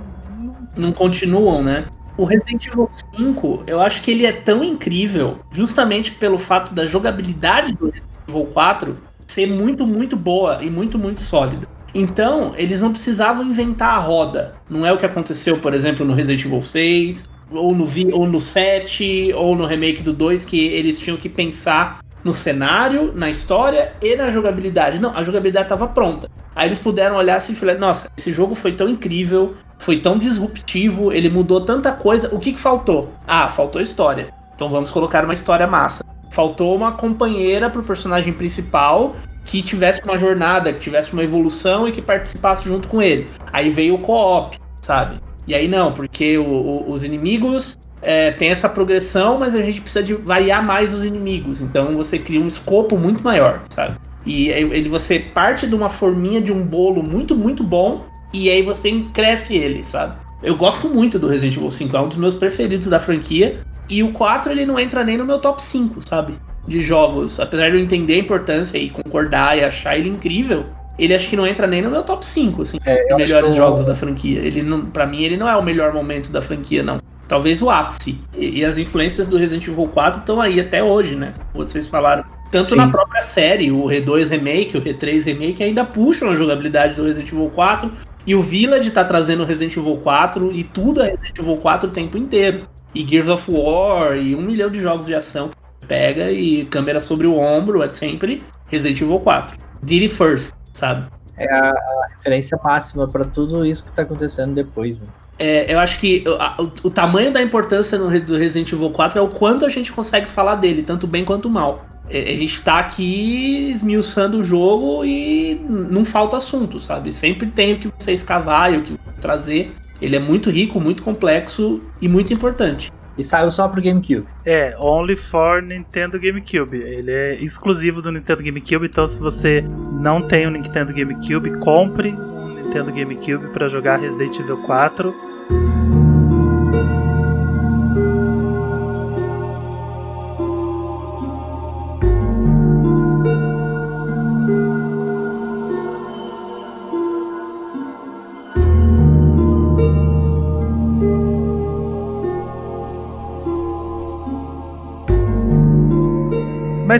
Não, continuam, né? O Resident Evil 5, eu acho que ele é tão incrível, justamente pelo fato da jogabilidade do Resident Evil 4 ser muito, muito boa e muito, muito sólida. Então, eles não precisavam inventar a roda. Não é o que aconteceu, por exemplo, no Resident Evil 6, ou no, ou no 7, ou no remake do 2, que eles tinham que pensar no cenário, na história e na jogabilidade. Não, a jogabilidade estava pronta. Aí eles puderam olhar assim e falar: nossa, esse jogo foi tão incrível, foi tão disruptivo, ele mudou tanta coisa. O que, que faltou? Ah, faltou história. Então vamos colocar uma história massa. Faltou uma companheira pro personagem principal que tivesse uma jornada, que tivesse uma evolução e que participasse junto com ele. Aí veio o co-op, sabe? E aí não, porque o, o, os inimigos é, tem essa progressão, mas a gente precisa de variar mais os inimigos. Então você cria um escopo muito maior, sabe? E aí você parte de uma forminha de um bolo muito, muito bom e aí você cresce ele, sabe? Eu gosto muito do Resident Evil 5, é um dos meus preferidos da franquia. E o 4 ele não entra nem no meu top 5, sabe? De jogos. Apesar de eu entender a importância e concordar e achar ele incrível, ele acho que não entra nem no meu top 5, assim, é, melhores jogos da franquia. Ele não, para mim ele não é o melhor momento da franquia, não. Talvez o ápice. E, e as influências do Resident Evil 4 estão aí até hoje, né? Vocês falaram. Tanto Sim. na própria série, o R2 Remake, o R3 Remake ainda puxam a jogabilidade do Resident Evil 4. E o Village tá trazendo o Resident Evil 4 e tudo é Resident Evil 4 o tempo inteiro e Gears of War e um milhão de jogos de ação. Pega e câmera sobre o ombro é sempre Resident Evil 4. Did it first, sabe?
É a, a referência máxima para tudo isso que tá acontecendo depois. Né?
É, eu acho que o, o, o, tamanho da importância no, do Resident Evil 4 é o quanto a gente consegue falar dele, tanto bem quanto mal. É, a gente tá aqui esmiuçando o jogo e não falta assunto, sabe? Sempre tem o que você escavar e o que trazer. Ele é muito rico, muito complexo e muito importante.
E saiu só pro GameCube.
É, only for Nintendo GameCube. Ele é exclusivo do Nintendo GameCube, então se você não tem um Nintendo GameCube, compre um Nintendo GameCube para jogar Resident Evil 4.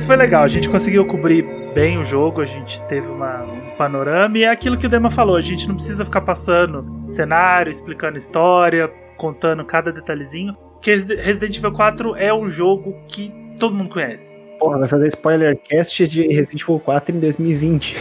Mas foi legal, a gente conseguiu cobrir bem o jogo, a gente teve uma, um panorama e é aquilo que o Dema falou, a gente não precisa ficar passando cenário, explicando história, contando cada detalhezinho, porque Resident Evil 4 é um jogo que todo mundo conhece.
Porra, vai fazer spoiler cast de Resident Evil 4 em 2020.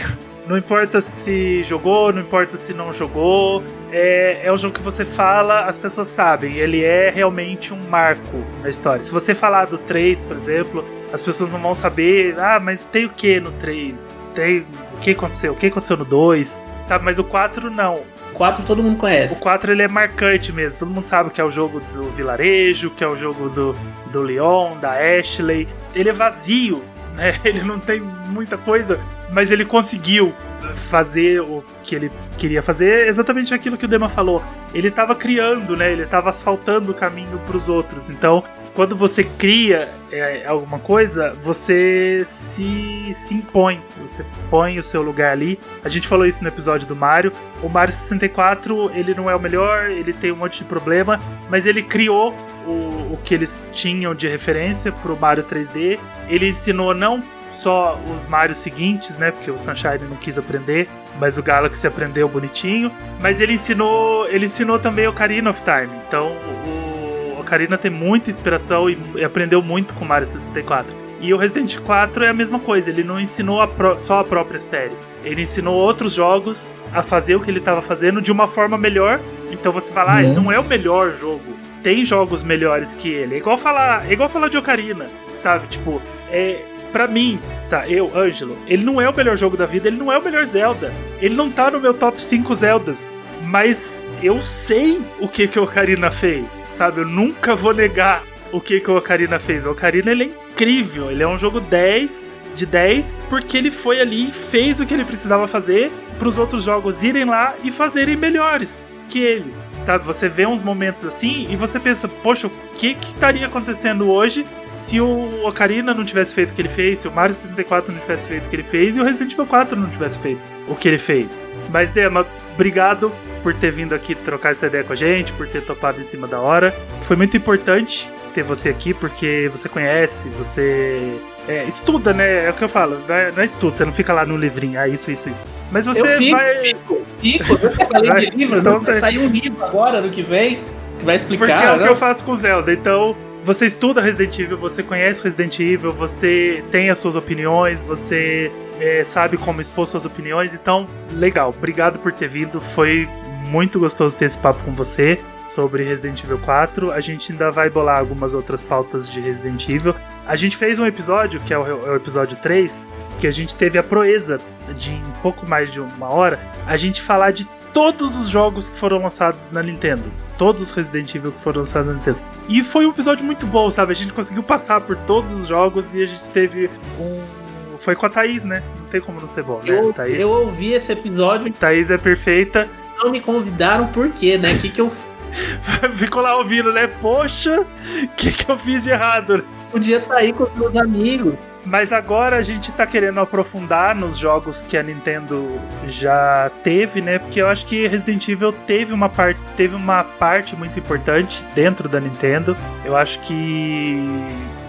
Não importa se jogou, não importa se não jogou. É, é um jogo que você fala, as pessoas sabem. Ele é realmente um marco na história. Se você falar do 3, por exemplo, as pessoas não vão saber. Ah, mas tem o que no 3? Tem o que aconteceu? O que aconteceu no 2? Sabe? Mas o 4 não.
O 4 todo mundo conhece.
O 4 ele é marcante mesmo. Todo mundo sabe que é o jogo do vilarejo, que é o jogo do, do Leon, da Ashley. Ele é vazio, né? Ele não tem muita coisa mas ele conseguiu fazer o que ele queria fazer, exatamente aquilo que o Dema falou. Ele estava criando, né? Ele estava asfaltando o caminho para os outros. Então, quando você cria é, alguma coisa, você se, se impõe, você põe o seu lugar ali. A gente falou isso no episódio do Mario. O Mario 64, ele não é o melhor, ele tem um monte de problema, mas ele criou o, o que eles tinham de referência pro Mario 3D. Ele ensinou não só os Mario seguintes, né? Porque o Sunshine não quis aprender, mas o Galaxy aprendeu bonitinho. Mas ele ensinou, ele ensinou também o Ocarina of Time. Então o Ocarina tem muita inspiração e, e aprendeu muito com o Mario 64. E o Resident 4 é a mesma coisa, ele não ensinou a pro, só a própria série. Ele ensinou outros jogos a fazer o que ele estava fazendo de uma forma melhor. Então você fala, ah, ele não é o melhor jogo. Tem jogos melhores que ele. É igual falar, é igual falar de Ocarina, sabe? Tipo, é, Pra mim, tá, eu, Ângelo, ele não é o melhor jogo da vida, ele não é o melhor Zelda. Ele não tá no meu top 5 Zeldas. Mas eu sei o que, que o Ocarina fez, sabe? Eu nunca vou negar o que, que o Ocarina fez. O Ocarina ele é incrível, ele é um jogo 10 de 10 porque ele foi ali e fez o que ele precisava fazer para os outros jogos irem lá e fazerem melhores que ele. Sabe, você vê uns momentos assim e você pensa, poxa, o que que estaria acontecendo hoje se o Ocarina não tivesse feito o que ele fez, se o Mario 64 não tivesse feito o que ele fez e o Resident Evil 4 não tivesse feito o que ele fez. Mas, Dema, obrigado por ter vindo aqui trocar essa ideia com a gente, por ter topado em cima da hora. Foi muito importante ter você aqui, porque você conhece, você é, estuda, né? É o que eu falo. Não é, não é estudo, você não fica lá no livrinho, ah, isso, isso, isso. Mas você
eu fico,
vai.
Fico, fico. Eu falei
Vai,
de livro,
então
vai sair um livro agora, no que vem, que vai explicar.
Porque é o que
não?
eu faço com Zelda. Então, você estuda Resident Evil, você conhece Resident Evil, você tem as suas opiniões, você é, sabe como expor suas opiniões. Então, legal. Obrigado por ter vindo. Foi muito gostoso ter esse papo com você sobre Resident Evil 4. A gente ainda vai bolar algumas outras pautas de Resident Evil. A gente fez um episódio, que é o, é o episódio 3, que a gente teve a proeza de, em pouco mais de uma hora, a gente falar de todos os jogos que foram lançados na Nintendo. Todos os Resident Evil que foram lançados na Nintendo. E foi um episódio muito bom, sabe? A gente conseguiu passar por todos os jogos e a gente teve um. Foi com a Thaís, né? Não tem como não ser bom, né?
Eu,
Thaís,
eu ouvi esse episódio,
Thaís é perfeita.
não me convidaram por quê, né? O que, que eu
Ficou lá ouvindo, né? Poxa, o que, que eu fiz de errado?
Podia estar aí com os meus amigos?
Mas agora a gente tá querendo aprofundar nos jogos que a Nintendo já teve, né? Porque eu acho que Resident Evil teve uma, par teve uma parte muito importante dentro da Nintendo. Eu acho que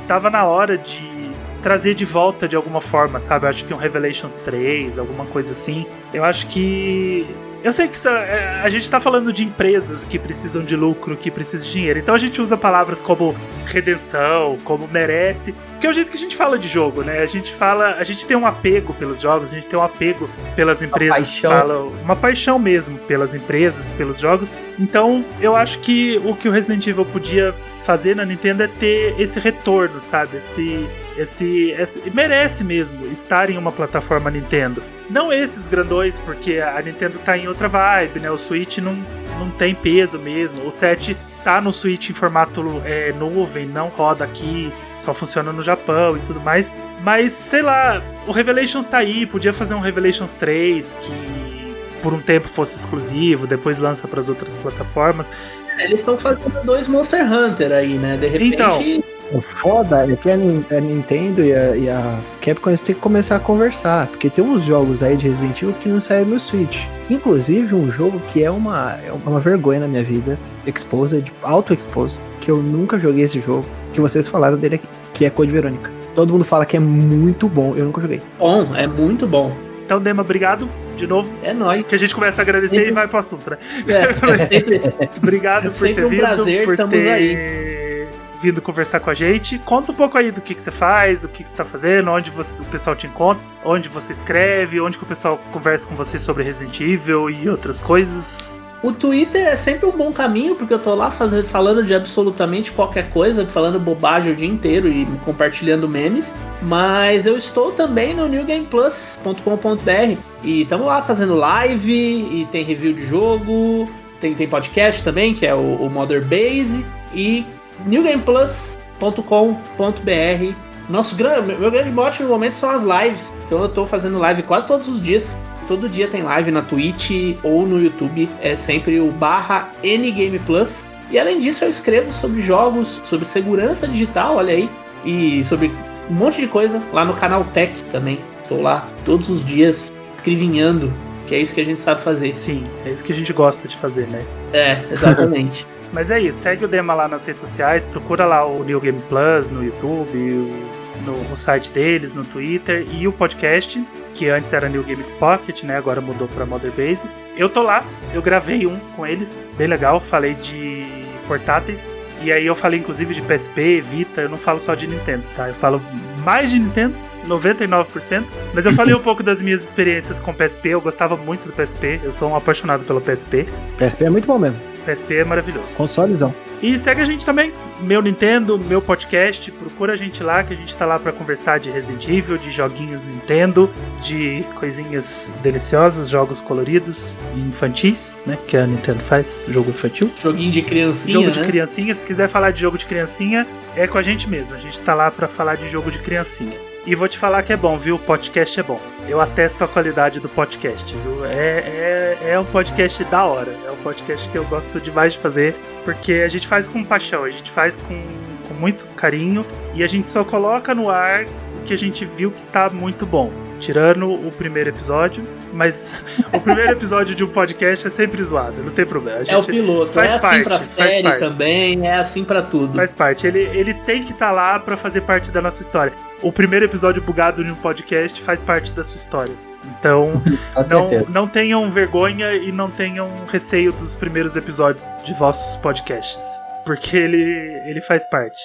tava na hora de trazer de volta de alguma forma, sabe? Eu acho que um Revelations 3, alguma coisa assim. Eu acho que eu sei que isso é- a gente tá falando de empresas que precisam de lucro, que precisam de dinheiro. Então a gente usa palavras como redenção, como merece, que é o jeito que a gente fala de jogo, né? A gente fala, a gente tem um apego pelos jogos, a gente tem um apego pelas empresas,
paixão.
falam uma paixão mesmo pelas empresas, pelos jogos. Então, eu acho que o que o Resident Evil podia fazer na Nintendo é ter esse retorno, sabe? Esse, esse, esse merece mesmo estar em uma plataforma Nintendo. Não esses grandões, porque a Nintendo tá em outra vibe, né? O Switch não, não tem peso mesmo. O 7 tá no Switch em formato é, nuvem, não roda aqui, só funciona no Japão e tudo mais. Mas, sei lá, o Revelations tá aí, podia fazer um Revelations 3 que por um tempo fosse exclusivo, depois lança para as outras plataformas.
É, Eles estão fazendo dois Monster Hunter aí, né? De repente.
Então.
O foda é que a, a Nintendo e a, e a Capcom eles têm que começar a conversar, porque tem uns jogos aí de Resident Evil que não saíram no Switch. Inclusive um jogo que é uma, é uma vergonha na minha vida, Exposed, auto-exposed, que eu nunca joguei esse jogo, que vocês falaram dele aqui, que é Code Verônica. Todo mundo fala que é muito bom, eu nunca joguei.
bom, é muito bom.
Então, Dema, obrigado de novo.
É nóis.
Que a gente começa a agradecer e vai pro assunto, né?
É, sempre,
Obrigado por
Sempre
ter
um
vindo,
prazer,
por
estamos
ter vindo conversar com a gente. Conta um pouco aí do que, que você faz, do que, que você tá fazendo, onde você- o pessoal te encontra, onde você escreve, onde que o pessoal conversa com você sobre Resident Evil e outras coisas.
O Twitter é sempre um bom caminho, porque eu tô lá fazendo, falando de absolutamente qualquer coisa, falando bobagem o dia inteiro e compartilhando memes. Mas eu estou também no newgameplus.com.br e estamos lá fazendo live e tem review de jogo, tem, tem podcast também, que é o, o Mother Base, e newgameplus.com.br. Nosso gran- meu grande mote no momento são as lives. Então eu tô fazendo live quase todos os dias. Todo dia tem live na Twitch ou no YouTube. É sempre o barra Ngame Plus. E além disso, eu escrevo sobre jogos, sobre segurança digital, olha aí, e sobre um monte de coisa lá no canal Tech também. Estou lá todos os dias escrevinhando, que é isso que a gente sabe fazer.
Sim, é isso que a gente gosta de fazer, né?
É, exatamente.
Mas é isso, segue o Dema lá nas redes sociais, procura lá o New Game Plus no YouTube, no, no site deles, no Twitter e o podcast, que antes era New Game Pocket, né? Agora mudou para Mother Base. Eu tô lá, eu gravei um com eles, bem legal, falei de portáteis. E aí eu falei inclusive de PSP, Vita, eu não falo só de Nintendo, tá? Eu falo mais de Nintendo, 99%. Mas eu falei um pouco das minhas experiências com PSP, eu gostava muito do PSP, eu sou um apaixonado pelo PSP.
PSP é muito bom mesmo.
PSP é maravilhoso.
Consolezão.
E segue a gente também, meu Nintendo, meu podcast, procura a gente lá, que a gente tá lá para conversar de Resident Evil, de joguinhos Nintendo, de coisinhas deliciosas, jogos coloridos e infantis, né? Que a Nintendo faz, jogo infantil.
Joguinho de criancinha.
Jogo de
né?
criancinha, se quiser falar de jogo de criancinha, é com a gente mesmo. A gente tá lá para falar de jogo de criancinha. E vou te falar que é bom, viu? O podcast é bom. Eu atesto a qualidade do podcast, viu? É, é, é um podcast da hora. É um podcast que eu gosto demais de fazer, porque a gente faz com paixão, a gente faz com, com muito carinho e a gente só coloca no ar o que a gente viu que tá muito bom. Tirando o primeiro episódio, mas o primeiro episódio de um podcast é sempre zoado, não tem problema. A
É o piloto,
faz
é assim
parte,
pra
faz
série
parte.
também, é assim pra tudo.
Faz parte. Ele, ele tem que estar lá pra fazer parte da nossa história. O primeiro episódio bugado em um podcast faz parte da sua história. Então, não, não tenham vergonha e não tenham receio dos primeiros episódios de vossos podcasts. Porque ele, ele faz parte.